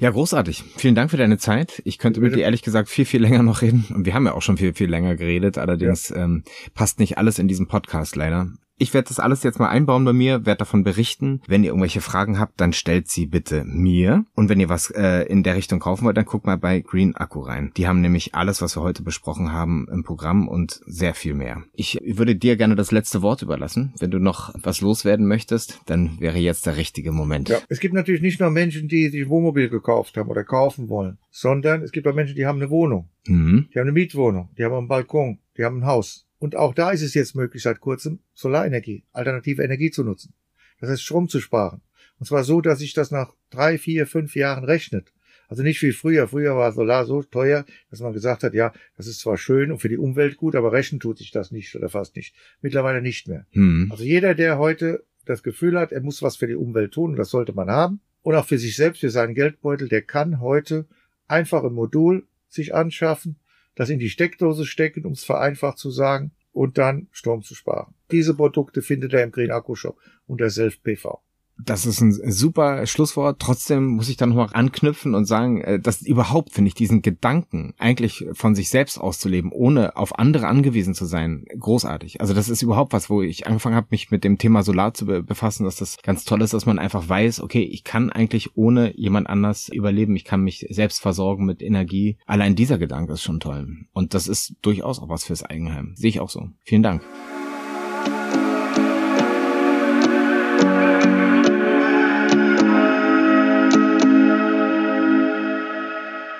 Ja, großartig. Vielen Dank für deine Zeit. Ich könnte mit dir ehrlich gesagt viel, viel länger noch reden. Und wir haben ja auch schon viel, viel länger geredet. Allerdings ja. ähm, passt nicht alles in diesem Podcast leider. Ich werde das alles jetzt mal einbauen bei mir, werde davon berichten. Wenn ihr irgendwelche Fragen habt, dann stellt sie bitte mir. Und wenn ihr was äh, in der Richtung kaufen wollt, dann guckt mal bei Green Akku rein. Die haben nämlich alles, was wir heute besprochen haben, im Programm und sehr viel mehr. Ich würde dir gerne das letzte Wort überlassen. Wenn du noch was loswerden möchtest, dann wäre jetzt der richtige Moment. Ja, es gibt natürlich nicht nur Menschen, die sich Wohnmobil gekauft haben oder kaufen wollen, sondern es gibt auch Menschen, die haben eine Wohnung. Mhm. Die haben eine Mietwohnung, die haben einen Balkon, die haben ein Haus. Und auch da ist es jetzt möglich, seit kurzem Solarenergie, alternative Energie zu nutzen. Das heißt, Strom zu sparen. Und zwar so, dass sich das nach drei, vier, fünf Jahren rechnet. Also nicht wie früher. Früher war Solar so teuer, dass man gesagt hat, ja, das ist zwar schön und für die Umwelt gut, aber rechnen tut sich das nicht oder fast nicht. Mittlerweile nicht mehr. Hm. Also jeder, der heute das Gefühl hat, er muss was für die Umwelt tun, das sollte man haben, und auch für sich selbst, für seinen Geldbeutel, der kann heute einfach ein Modul sich anschaffen, das in die Steckdose stecken, um es vereinfacht zu sagen, und dann Strom zu sparen. Diese Produkte findet er im Green Akku Shop unter Self PV. Das ist ein super Schlusswort. Trotzdem muss ich da nochmal anknüpfen und sagen, äh, dass überhaupt finde ich diesen Gedanken, eigentlich von sich selbst auszuleben, ohne auf andere angewiesen zu sein, großartig. Also das ist überhaupt was, wo ich angefangen habe, mich mit dem Thema Solar zu befassen, dass das ganz toll ist, dass man einfach weiß, okay, ich kann eigentlich ohne jemand anders überleben. Ich kann mich selbst versorgen mit Energie. Allein dieser Gedanke ist schon toll. Und das ist durchaus auch was fürs Eigenheim. Sehe ich auch so. Vielen Dank.